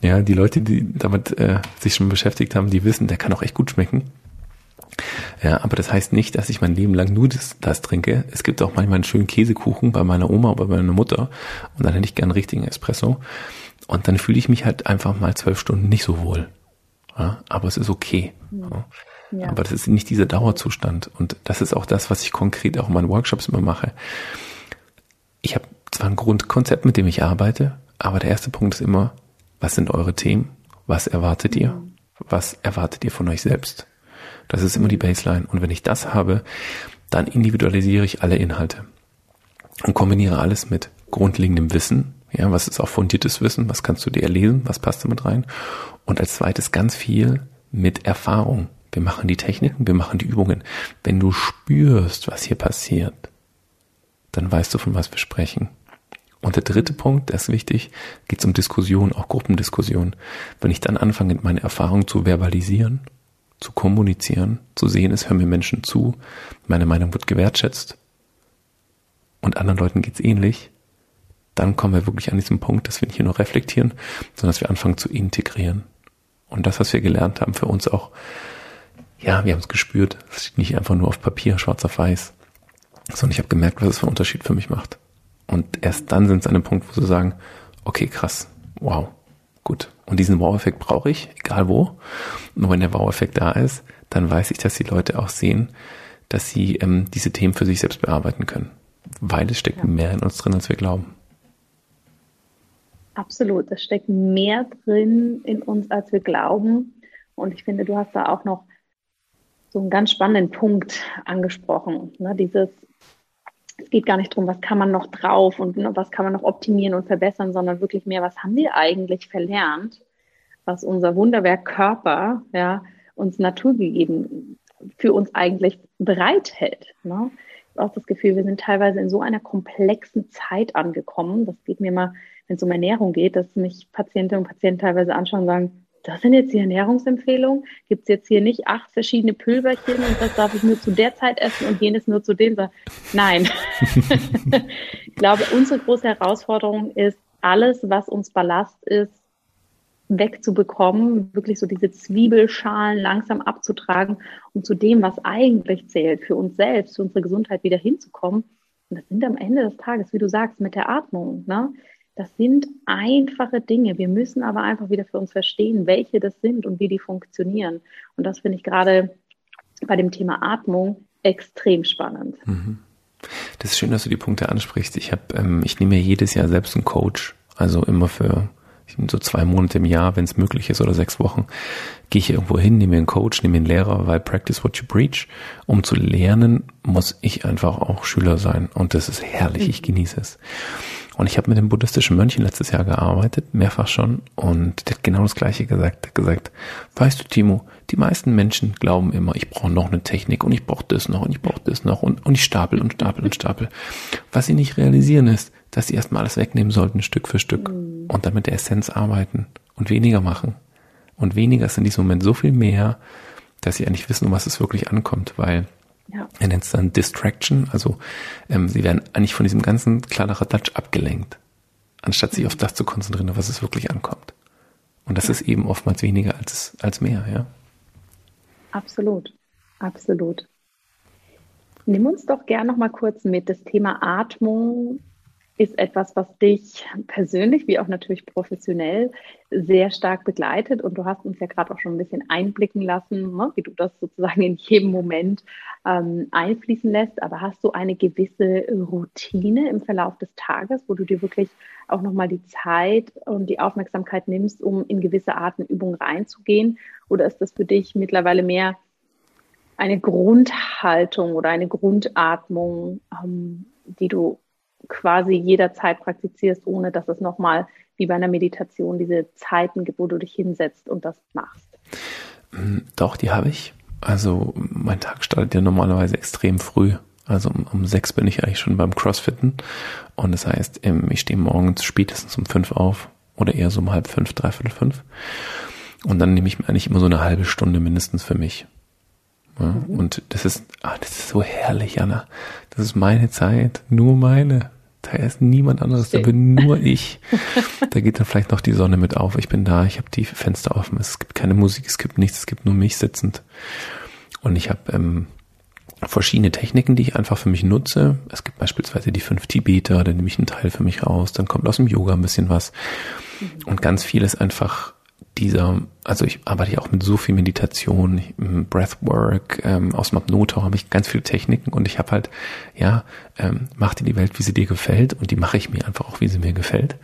Ja, die Leute, die damit äh, sich schon beschäftigt haben, die wissen, der kann auch echt gut schmecken. Ja, aber das heißt nicht, dass ich mein Leben lang nur das, das trinke. Es gibt auch manchmal einen schönen Käsekuchen bei meiner Oma oder bei meiner Mutter und dann hätte ich gern einen richtigen Espresso. Und dann fühle ich mich halt einfach mal zwölf Stunden nicht so wohl. Ja, aber es ist okay. Ja. Ja. Aber das ist nicht dieser Dauerzustand. Und das ist auch das, was ich konkret auch in meinen Workshops immer mache. Ich habe zwar ein Grundkonzept, mit dem ich arbeite, aber der erste Punkt ist immer, was sind eure Themen? Was erwartet ihr? Mhm. Was erwartet ihr von euch selbst? Das ist immer die Baseline. Und wenn ich das habe, dann individualisiere ich alle Inhalte und kombiniere alles mit grundlegendem Wissen. Ja, was ist auch fundiertes Wissen? Was kannst du dir erlesen? Was passt damit rein? Und als zweites ganz viel mit Erfahrung. Wir machen die Techniken, wir machen die Übungen. Wenn du spürst, was hier passiert, dann weißt du, von was wir sprechen. Und der dritte Punkt, der ist wichtig, geht es um Diskussion, auch Gruppendiskussion. Wenn ich dann anfange, meine Erfahrung zu verbalisieren, zu kommunizieren, zu sehen, es hören mir Menschen zu, meine Meinung wird gewertschätzt und anderen Leuten geht's ähnlich, dann kommen wir wirklich an diesen Punkt, dass wir nicht nur reflektieren, sondern dass wir anfangen zu integrieren. Und das, was wir gelernt haben, für uns auch ja, wir haben es gespürt. Es steht nicht einfach nur auf Papier, schwarz auf weiß, sondern ich habe gemerkt, was es für einen Unterschied für mich macht. Und erst dann sind sie an einem Punkt, wo sie sagen, okay, krass, wow, gut. Und diesen Wow-Effekt brauche ich, egal wo. Und wenn der Wow-Effekt da ist, dann weiß ich, dass die Leute auch sehen, dass sie ähm, diese Themen für sich selbst bearbeiten können. Weil es steckt ja. mehr in uns drin, als wir glauben. Absolut, es steckt mehr drin in uns, als wir glauben. Und ich finde, du hast da auch noch so einen ganz spannenden Punkt angesprochen. Ne? Dieses, es geht gar nicht darum, was kann man noch drauf und was kann man noch optimieren und verbessern, sondern wirklich mehr, was haben wir eigentlich verlernt, was unser Wunderwerk Körper, ja, uns naturgegeben für uns eigentlich bereithält. Ne? Ich habe auch das Gefühl, wir sind teilweise in so einer komplexen Zeit angekommen. Das geht mir mal, wenn es um Ernährung geht, dass mich Patientinnen und Patienten teilweise anschauen und sagen, das sind jetzt die Ernährungsempfehlungen. Gibt es jetzt hier nicht acht verschiedene Pülverchen und das darf ich nur zu der Zeit essen und jenes nur zu dem? Nein. ich glaube, unsere große Herausforderung ist, alles, was uns Ballast ist, wegzubekommen, wirklich so diese Zwiebelschalen langsam abzutragen und zu dem, was eigentlich zählt, für uns selbst, für unsere Gesundheit wieder hinzukommen. Und das sind am Ende des Tages, wie du sagst, mit der Atmung. Ne? Das sind einfache Dinge. Wir müssen aber einfach wieder für uns verstehen, welche das sind und wie die funktionieren. Und das finde ich gerade bei dem Thema Atmung extrem spannend. Mhm. Das ist schön, dass du die Punkte ansprichst. Ich habe, ähm, ich nehme ja jedes Jahr selbst einen Coach, also immer für so zwei Monate im Jahr, wenn es möglich ist, oder sechs Wochen, gehe ich irgendwo hin, nehme mir einen Coach, nehme mir einen Lehrer, weil practice what you preach. Um zu lernen, muss ich einfach auch Schüler sein. Und das ist herrlich, ich mhm. genieße es. Und ich habe mit dem buddhistischen Mönchen letztes Jahr gearbeitet, mehrfach schon, und der hat genau das Gleiche gesagt. Er hat gesagt, weißt du, Timo, die meisten Menschen glauben immer, ich brauche noch eine Technik und ich brauche das noch und ich brauche das noch und, und ich stapel und stapel und stapel. Was sie nicht realisieren ist, dass sie erstmal alles wegnehmen sollten, Stück für Stück, und dann mit der Essenz arbeiten und weniger machen. Und weniger ist in diesem Moment so viel mehr, dass sie eigentlich wissen, um was es wirklich ankommt, weil ja. Er nennt es dann Distraction, also ähm, sie werden eigentlich von diesem ganzen Kladderadatsch abgelenkt, anstatt sich auf das zu konzentrieren, auf was es wirklich ankommt. Und das ja. ist eben oftmals weniger als, als mehr, ja. Absolut, absolut. Nimm uns doch gern noch mal kurz mit. Das Thema Atmung ist etwas, was dich persönlich wie auch natürlich professionell sehr stark begleitet. Und du hast uns ja gerade auch schon ein bisschen einblicken lassen, ne, wie du das sozusagen in jedem Moment ähm, einfließen lässt. Aber hast du eine gewisse Routine im Verlauf des Tages, wo du dir wirklich auch nochmal die Zeit und die Aufmerksamkeit nimmst, um in gewisse Atemübungen reinzugehen? Oder ist das für dich mittlerweile mehr eine Grundhaltung oder eine Grundatmung, ähm, die du quasi jederzeit praktizierst, ohne dass es nochmal wie bei einer Meditation diese Zeiten gibt, wo du dich hinsetzt und das machst? Mm, doch, die habe ich. Also mein Tag startet ja normalerweise extrem früh. Also um, um sechs bin ich eigentlich schon beim Crossfitten. Und das heißt, ich stehe morgens spätestens um fünf auf oder eher so um halb fünf, dreiviertel fünf. Und dann nehme ich mir eigentlich immer so eine halbe Stunde mindestens für mich. Ja, mhm. Und das ist, ah, das ist so herrlich, Anna. Das ist meine Zeit, nur meine. Da ist niemand anderes, da bin nur ich. Da geht dann vielleicht noch die Sonne mit auf. Ich bin da, ich habe die Fenster offen. Es gibt keine Musik, es gibt nichts, es gibt nur mich sitzend. Und ich habe ähm, verschiedene Techniken, die ich einfach für mich nutze. Es gibt beispielsweise die fünf Tibeter, da nehme ich einen Teil für mich raus. Dann kommt aus dem Yoga ein bisschen was. Mhm. Und ganz viel ist einfach dieser, also ich arbeite ja auch mit so viel Meditation, Breathwork, ähm, aus dem Abnoto habe ich ganz viele Techniken und ich habe halt, ja, ähm, mach dir die Welt, wie sie dir gefällt und die mache ich mir einfach auch, wie sie mir gefällt.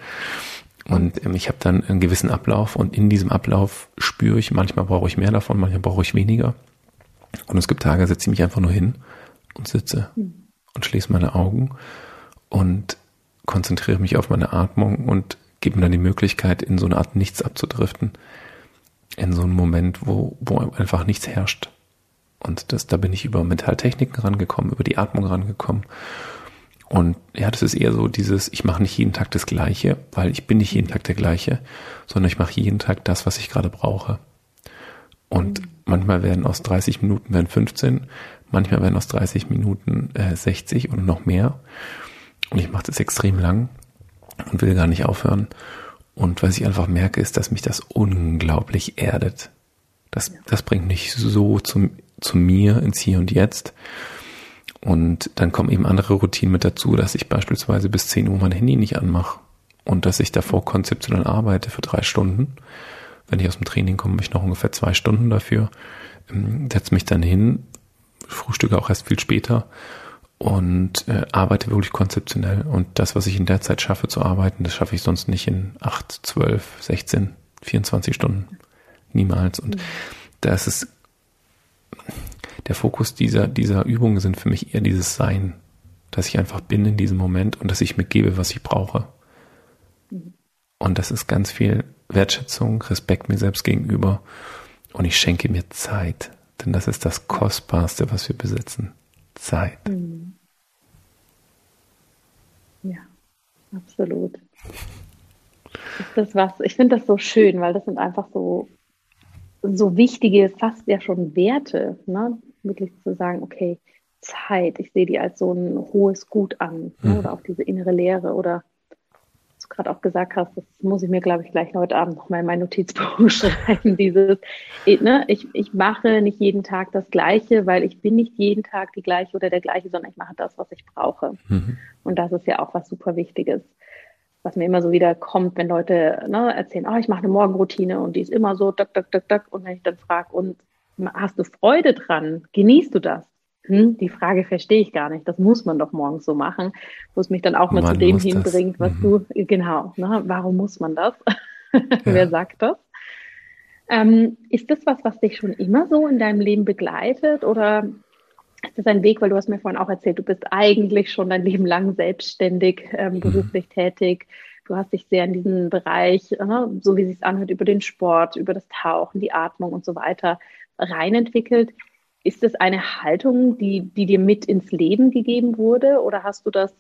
Und ähm, ich habe dann einen gewissen Ablauf und in diesem Ablauf spüre ich, manchmal brauche ich mehr davon, manchmal brauche ich weniger. Und es gibt Tage, setze ich mich einfach nur hin und sitze hm. und schließe meine Augen und konzentriere mich auf meine Atmung und gibt mir dann die Möglichkeit, in so eine Art Nichts abzudriften. In so einem Moment, wo, wo einfach nichts herrscht. Und das, da bin ich über Mentaltechniken rangekommen, über die Atmung rangekommen. Und ja, das ist eher so dieses, ich mache nicht jeden Tag das Gleiche, weil ich bin nicht jeden Tag der gleiche, sondern ich mache jeden Tag das, was ich gerade brauche. Und mhm. manchmal werden aus 30 Minuten werden 15, manchmal werden aus 30 Minuten äh, 60 oder noch mehr. Und ich mache das extrem lang und will gar nicht aufhören. Und was ich einfach merke, ist, dass mich das unglaublich erdet. Das, das bringt mich so zum, zu mir ins Hier und Jetzt. Und dann kommen eben andere Routinen mit dazu, dass ich beispielsweise bis 10 Uhr mein Handy nicht anmache und dass ich davor konzeptionell arbeite für drei Stunden. Wenn ich aus dem Training komme, habe ich noch ungefähr zwei Stunden dafür. Ähm, setze mich dann hin, frühstücke auch erst viel später und äh, arbeite wirklich konzeptionell. Und das, was ich in der Zeit schaffe zu arbeiten, das schaffe ich sonst nicht in 8, 12, 16, 24 Stunden. Niemals. Und mhm. da ist der Fokus dieser, dieser Übungen sind für mich eher dieses Sein, dass ich einfach bin in diesem Moment und dass ich mir gebe, was ich brauche. Und das ist ganz viel Wertschätzung, Respekt mir selbst gegenüber. Und ich schenke mir Zeit, denn das ist das Kostbarste, was wir besitzen. Zeit. Mhm. Ja, absolut. Ist das was? Ich finde das so schön, weil das sind einfach so, so wichtige, fast ja schon Werte, ne? Wirklich zu sagen, okay, Zeit, ich sehe die als so ein hohes Gut an, ne? mhm. oder auch diese innere Lehre oder du gerade auch gesagt hast, das muss ich mir, glaube ich, gleich heute Abend nochmal in mein Notizbuch schreiben, dieses, ne, ich, ich mache nicht jeden Tag das Gleiche, weil ich bin nicht jeden Tag die gleiche oder der gleiche, sondern ich mache das, was ich brauche. Mhm. Und das ist ja auch was super Wichtiges, was mir immer so wieder kommt, wenn Leute ne, erzählen, oh, ich mache eine Morgenroutine und die ist immer so, duck, duck, duck, duck. Und wenn ich dann frage, und hast du Freude dran? Genießt du das? Hm, die Frage verstehe ich gar nicht, das muss man doch morgens so machen, wo es mich dann auch mal man zu dem hinbringt, was mhm. du, genau, ne, warum muss man das? Wer sagt das? Ähm, ist das was, was dich schon immer so in deinem Leben begleitet oder ist das ein Weg, weil du hast mir vorhin auch erzählt, du bist eigentlich schon dein Leben lang selbstständig, ähm, mhm. beruflich tätig. Du hast dich sehr in diesen Bereich, äh, so wie es sich anhört, über den Sport, über das Tauchen, die Atmung und so weiter reinentwickelt. Ist das eine Haltung, die, die dir mit ins Leben gegeben wurde? Oder hast du das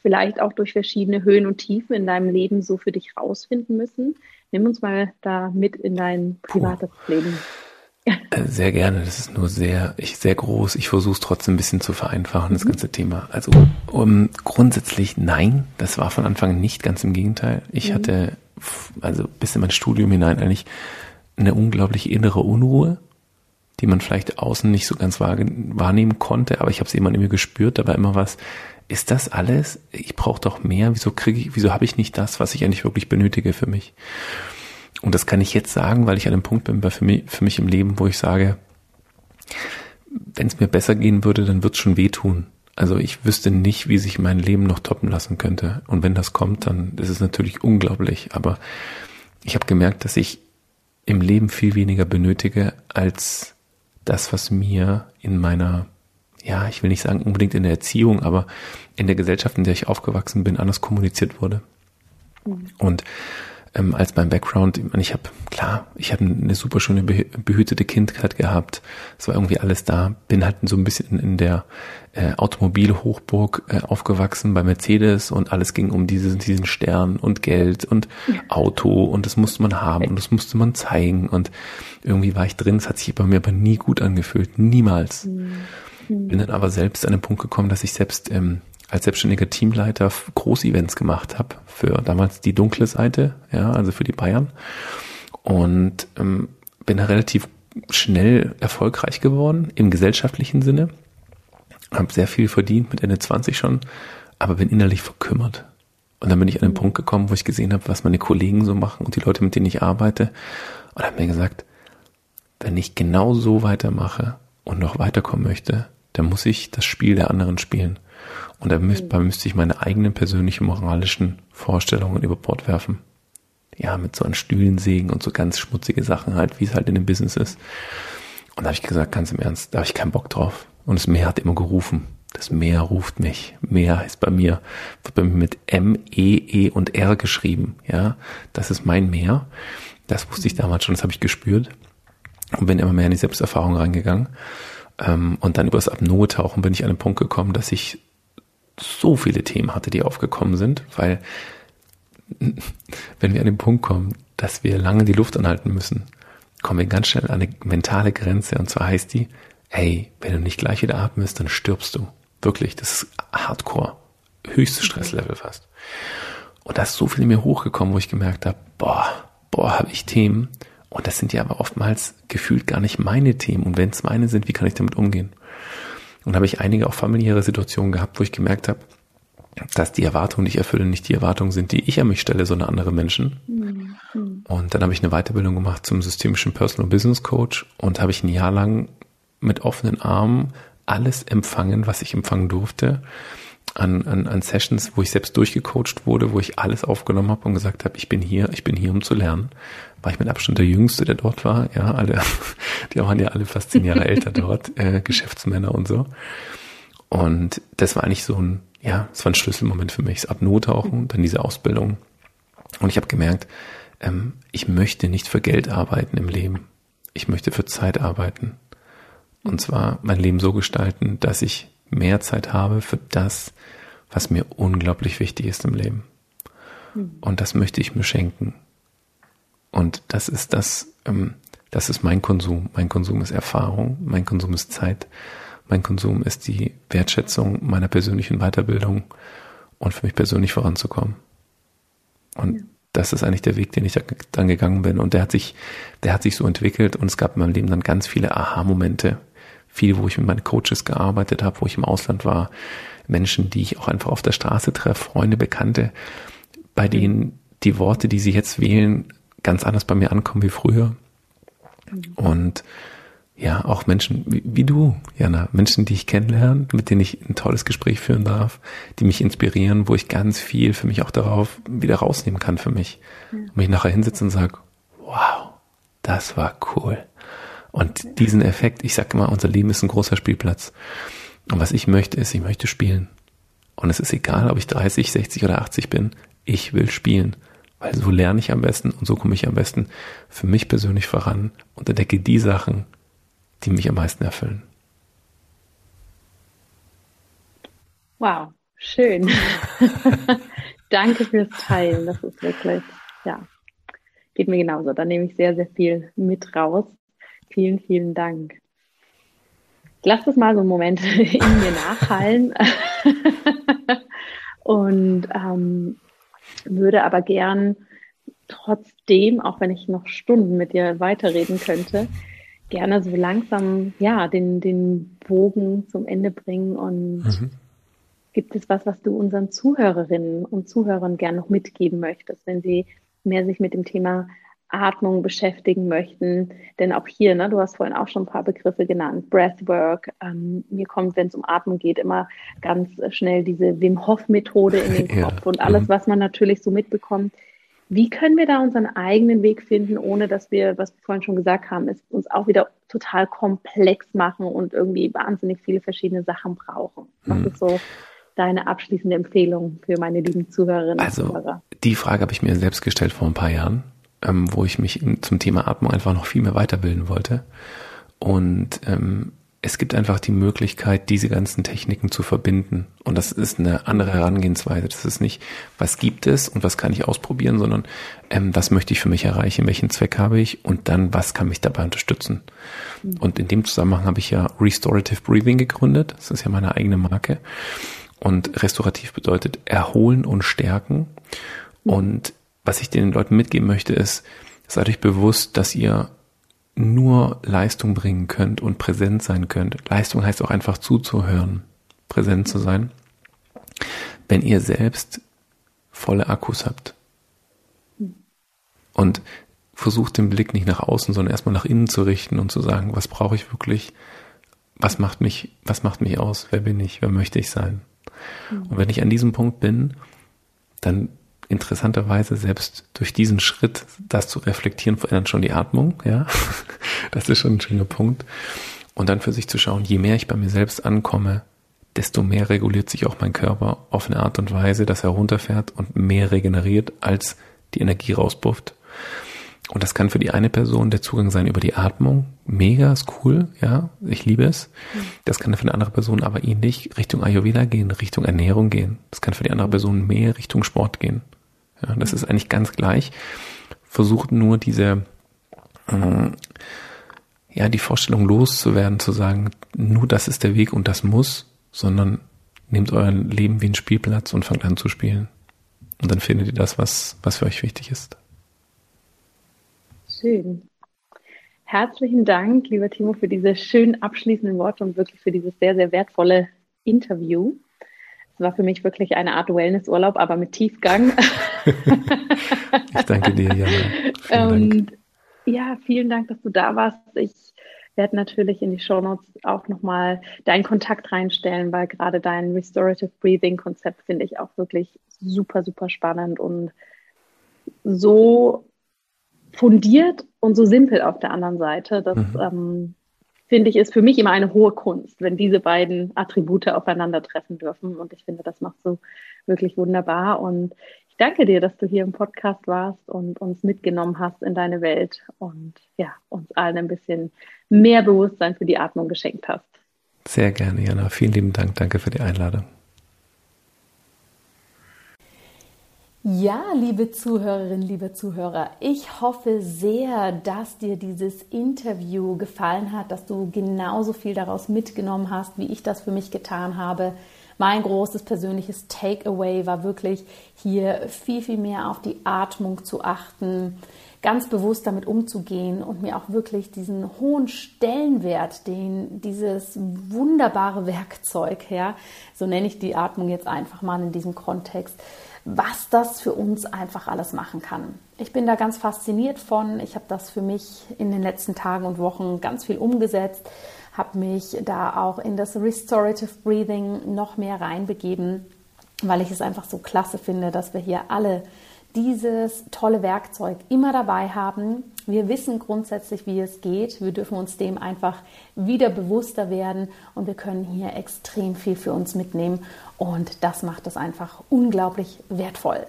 vielleicht auch durch verschiedene Höhen und Tiefen in deinem Leben so für dich rausfinden müssen? Nimm uns mal da mit in dein privates Puh. Leben. Äh, sehr gerne. Das ist nur sehr, ich, sehr groß. Ich versuche es trotzdem ein bisschen zu vereinfachen, das mhm. ganze Thema. Also um, grundsätzlich nein, das war von Anfang nicht ganz im Gegenteil. Ich mhm. hatte also bis in mein Studium hinein eigentlich eine unglaubliche innere Unruhe die man vielleicht außen nicht so ganz wahrnehmen konnte, aber ich habe es immer in mir gespürt, da war immer was, ist das alles? Ich brauche doch mehr, wieso kriege ich, wieso habe ich nicht das, was ich eigentlich wirklich benötige für mich? Und das kann ich jetzt sagen, weil ich an einem Punkt bin für mich, für mich im Leben, wo ich sage, wenn es mir besser gehen würde, dann wird es schon wehtun. Also ich wüsste nicht, wie sich mein Leben noch toppen lassen könnte. Und wenn das kommt, dann ist es natürlich unglaublich. Aber ich habe gemerkt, dass ich im Leben viel weniger benötige, als das, was mir in meiner, ja, ich will nicht sagen unbedingt in der Erziehung, aber in der Gesellschaft, in der ich aufgewachsen bin, anders kommuniziert wurde. Mhm. Und ähm, als mein Background, ich, meine, ich habe, klar, ich habe eine super schöne behütete Kindheit gehabt. Es war irgendwie alles da. Bin halt so ein bisschen in der äh, Automobilhochburg äh, aufgewachsen bei Mercedes und alles ging um diesen, diesen Stern und Geld und Auto und das musste man haben und das musste man zeigen und irgendwie war ich drin. Es hat sich bei mir aber nie gut angefühlt. Niemals. Mhm. Bin dann aber selbst an den Punkt gekommen, dass ich selbst ähm, als selbstständiger Teamleiter Großevents gemacht habe für damals die dunkle Seite, ja, also für die Bayern. Und ähm, bin da relativ schnell erfolgreich geworden im gesellschaftlichen Sinne. Habe sehr viel verdient mit Ende 20 schon, aber bin innerlich verkümmert. Und dann bin ich an den Punkt gekommen, wo ich gesehen habe, was meine Kollegen so machen und die Leute, mit denen ich arbeite. Und habe mir gesagt, wenn ich genau so weitermache und noch weiterkommen möchte, dann muss ich das Spiel der anderen spielen. Und da müsste, mhm. müsste ich meine eigenen persönlichen moralischen Vorstellungen über Bord werfen. Ja, mit so an Stühlen sägen und so ganz schmutzige Sachen halt, wie es halt in dem Business ist. Und da habe ich gesagt, ganz im Ernst, da habe ich keinen Bock drauf. Und das Meer hat immer gerufen. Das Meer ruft mich. Meer ist bei mir, wird bei mir mit M, E, E und R geschrieben. Ja, das ist mein Meer. Das wusste ich damals schon, das habe ich gespürt. Und bin immer mehr in die Selbsterfahrung reingegangen. Ähm, und dann über das Apnoe-Tauchen bin ich an den Punkt gekommen, dass ich so viele Themen hatte, die aufgekommen sind, weil wenn wir an den Punkt kommen, dass wir lange die Luft anhalten müssen, kommen wir ganz schnell an eine mentale Grenze und zwar heißt die, hey, wenn du nicht gleich wieder atmest, dann stirbst du. Wirklich, das ist Hardcore. Höchstes Stresslevel fast. Und da ist so viel in mir hochgekommen, wo ich gemerkt habe, boah, boah, habe ich Themen. Und das sind ja aber oftmals gefühlt gar nicht meine Themen. Und wenn es meine sind, wie kann ich damit umgehen? Und habe ich einige auch familiäre Situationen gehabt, wo ich gemerkt habe, dass die Erwartungen, die ich erfülle, nicht die Erwartungen sind, die ich an mich stelle, sondern andere Menschen. Mhm. Und dann habe ich eine Weiterbildung gemacht zum systemischen Personal Business Coach und habe ich ein Jahr lang mit offenen Armen alles empfangen, was ich empfangen durfte an, an, an Sessions, wo ich selbst durchgecoacht wurde, wo ich alles aufgenommen habe und gesagt habe, ich bin hier, ich bin hier, um zu lernen. War ich mit Abstand der Jüngste, der dort war. Ja, alle, die waren ja alle fast zehn Jahre älter dort, äh, Geschäftsmänner und so. Und das war eigentlich so ein, ja, es war ein Schlüsselmoment für mich. Das Abnottauchen, dann diese Ausbildung. Und ich habe gemerkt, ähm, ich möchte nicht für Geld arbeiten im Leben. Ich möchte für Zeit arbeiten. Und zwar mein Leben so gestalten, dass ich mehr Zeit habe für das, was mir unglaublich wichtig ist im Leben. Hm. Und das möchte ich mir schenken. Und das ist das, ähm, das ist mein Konsum. Mein Konsum ist Erfahrung, mein Konsum ist Zeit, mein Konsum ist die Wertschätzung meiner persönlichen Weiterbildung und für mich persönlich voranzukommen. Und ja. das ist eigentlich der Weg, den ich dann gegangen bin. Und der hat sich, der hat sich so entwickelt und es gab in meinem Leben dann ganz viele Aha-Momente. Viele, wo ich mit meinen Coaches gearbeitet habe, wo ich im Ausland war, Menschen, die ich auch einfach auf der Straße treffe, Freunde, Bekannte, bei denen die Worte, die sie jetzt wählen, ganz anders bei mir ankommen wie früher. Mhm. Und ja, auch Menschen wie, wie, du, Jana, Menschen, die ich kennenlerne, mit denen ich ein tolles Gespräch führen darf, die mich inspirieren, wo ich ganz viel für mich auch darauf wieder rausnehmen kann für mich. Ja. Und mich nachher hinsetze und sage, wow, das war cool. Und diesen Effekt, ich sage immer, unser Leben ist ein großer Spielplatz. Und was ich möchte, ist, ich möchte spielen. Und es ist egal, ob ich 30, 60 oder 80 bin, ich will spielen. Weil so lerne ich am besten und so komme ich am besten für mich persönlich voran und entdecke die Sachen, die mich am meisten erfüllen. Wow, schön. Danke fürs Teilen. Das ist wirklich, ja, geht mir genauso. Da nehme ich sehr, sehr viel mit raus. Vielen, vielen Dank. Lass das mal so einen Moment in mir nachhallen. Und ähm, würde aber gern trotzdem, auch wenn ich noch Stunden mit dir weiterreden könnte, gerne so langsam ja den, den Bogen zum Ende bringen. Und mhm. gibt es was, was du unseren Zuhörerinnen und Zuhörern gern noch mitgeben möchtest, wenn sie mehr sich mit dem Thema Atmung beschäftigen möchten. Denn auch hier, ne, du hast vorhin auch schon ein paar Begriffe genannt, Breathwork. Ähm, mir kommt, wenn es um Atmung geht, immer ganz schnell diese Wim Hof Methode in den Kopf ja. und alles, mhm. was man natürlich so mitbekommt. Wie können wir da unseren eigenen Weg finden, ohne dass wir, was wir vorhin schon gesagt haben, es uns auch wieder total komplex machen und irgendwie wahnsinnig viele verschiedene Sachen brauchen? Was mhm. ist so deine abschließende Empfehlung für meine lieben Zuhörerinnen also, und Zuhörer? Die Frage habe ich mir selbst gestellt vor ein paar Jahren, ähm, wo ich mich zum Thema Atmung einfach noch viel mehr weiterbilden wollte. Und ähm, es gibt einfach die Möglichkeit, diese ganzen Techniken zu verbinden. Und das ist eine andere Herangehensweise. Das ist nicht, was gibt es und was kann ich ausprobieren, sondern ähm, was möchte ich für mich erreichen, welchen Zweck habe ich und dann, was kann mich dabei unterstützen. Mhm. Und in dem Zusammenhang habe ich ja Restorative Breathing gegründet. Das ist ja meine eigene Marke. Und restaurativ bedeutet erholen und stärken. Mhm. Und was ich den Leuten mitgeben möchte, ist, seid euch bewusst, dass ihr nur Leistung bringen könnt und präsent sein könnt. Leistung heißt auch einfach zuzuhören, präsent zu sein, wenn ihr selbst volle Akkus habt. Und versucht den Blick nicht nach außen, sondern erstmal nach innen zu richten und zu sagen, was brauche ich wirklich? Was macht mich, was macht mich aus? Wer bin ich? Wer möchte ich sein? Und wenn ich an diesem Punkt bin, dann interessanterweise selbst durch diesen Schritt, das zu reflektieren, verändert schon die Atmung, ja. Das ist schon ein schöner Punkt. Und dann für sich zu schauen, je mehr ich bei mir selbst ankomme, desto mehr reguliert sich auch mein Körper auf eine Art und Weise, dass er runterfährt und mehr regeneriert, als die Energie rauspufft. Und das kann für die eine Person der Zugang sein über die Atmung. Mega, ist cool, ja, ich liebe es. Das kann für eine andere Person aber ähnlich Richtung Ayurveda gehen, Richtung Ernährung gehen. Das kann für die andere Person mehr Richtung Sport gehen. Ja, das ist eigentlich ganz gleich. Versucht nur diese, äh, ja, die Vorstellung loszuwerden, zu sagen, nur das ist der Weg und das muss, sondern nehmt euer Leben wie ein Spielplatz und fangt an zu spielen. Und dann findet ihr das, was, was für euch wichtig ist. Schön. Herzlichen Dank, lieber Timo, für diese schönen abschließenden Worte und wirklich für dieses sehr, sehr wertvolle Interview. Es war für mich wirklich eine Art Wellnessurlaub, aber mit Tiefgang. ich danke dir, Jana. Und ja, vielen Dank, dass du da warst. Ich werde natürlich in die Shownotes auch nochmal deinen Kontakt reinstellen, weil gerade dein Restorative Breathing Konzept finde ich auch wirklich super, super spannend und so fundiert und so simpel auf der anderen Seite. Das mhm. ähm, finde ich, ist für mich immer eine hohe Kunst, wenn diese beiden Attribute aufeinandertreffen dürfen. Und ich finde, das macht so wirklich wunderbar. Und ich danke dir, dass du hier im Podcast warst und uns mitgenommen hast in deine Welt und ja, uns allen ein bisschen mehr Bewusstsein für die Atmung geschenkt hast. Sehr gerne, Jana. Vielen lieben Dank. Danke für die Einladung. Ja, liebe Zuhörerinnen, liebe Zuhörer, ich hoffe sehr, dass dir dieses Interview gefallen hat, dass du genauso viel daraus mitgenommen hast, wie ich das für mich getan habe. Mein großes persönliches Takeaway war wirklich hier viel, viel mehr auf die Atmung zu achten, ganz bewusst damit umzugehen und mir auch wirklich diesen hohen Stellenwert, den dieses wunderbare Werkzeug, ja, so nenne ich die Atmung jetzt einfach mal in diesem Kontext, was das für uns einfach alles machen kann. Ich bin da ganz fasziniert von. Ich habe das für mich in den letzten Tagen und Wochen ganz viel umgesetzt, habe mich da auch in das Restorative Breathing noch mehr reinbegeben, weil ich es einfach so klasse finde, dass wir hier alle dieses tolle Werkzeug immer dabei haben. Wir wissen grundsätzlich, wie es geht. Wir dürfen uns dem einfach wieder bewusster werden und wir können hier extrem viel für uns mitnehmen und das macht es einfach unglaublich wertvoll.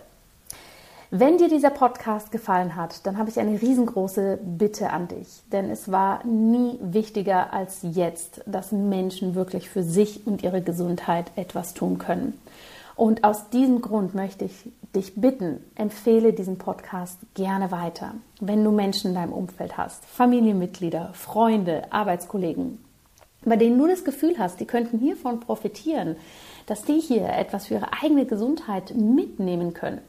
Wenn dir dieser Podcast gefallen hat, dann habe ich eine riesengroße Bitte an dich, denn es war nie wichtiger als jetzt, dass Menschen wirklich für sich und ihre Gesundheit etwas tun können. Und aus diesem Grund möchte ich dich bitten, empfehle diesen Podcast gerne weiter. Wenn du Menschen in deinem Umfeld hast, Familienmitglieder, Freunde, Arbeitskollegen, bei denen du das Gefühl hast, die könnten hiervon profitieren, dass die hier etwas für ihre eigene Gesundheit mitnehmen können,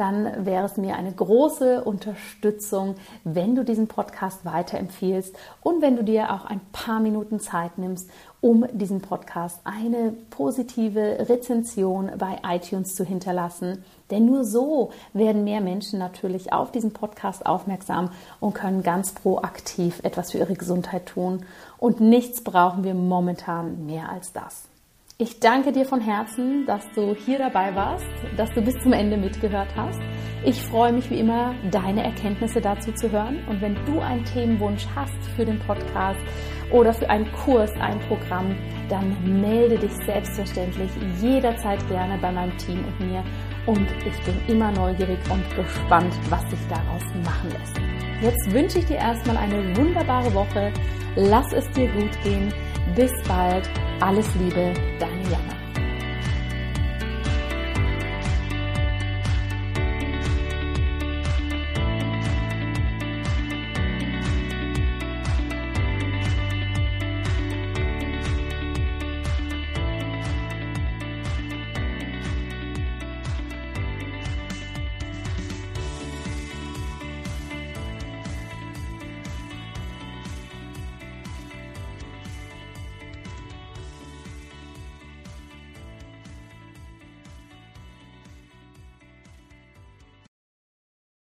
dann wäre es mir eine große Unterstützung, wenn du diesen Podcast weiterempfiehlst und wenn du dir auch ein paar Minuten Zeit nimmst, um diesen Podcast eine positive Rezension bei iTunes zu hinterlassen. Denn nur so werden mehr Menschen natürlich auf diesen Podcast aufmerksam und können ganz proaktiv etwas für ihre Gesundheit tun. Und nichts brauchen wir momentan mehr als das. Ich danke dir von Herzen, dass du hier dabei warst, dass du bis zum Ende mitgehört hast. Ich freue mich wie immer, deine Erkenntnisse dazu zu hören. Und wenn du einen Themenwunsch hast für den Podcast oder für einen Kurs, ein Programm, dann melde dich selbstverständlich jederzeit gerne bei meinem Team und mir. Und ich bin immer neugierig und gespannt, was sich daraus machen lässt. Jetzt wünsche ich dir erstmal eine wunderbare Woche. Lass es dir gut gehen. Bis bald. Alles Liebe, deine Jana.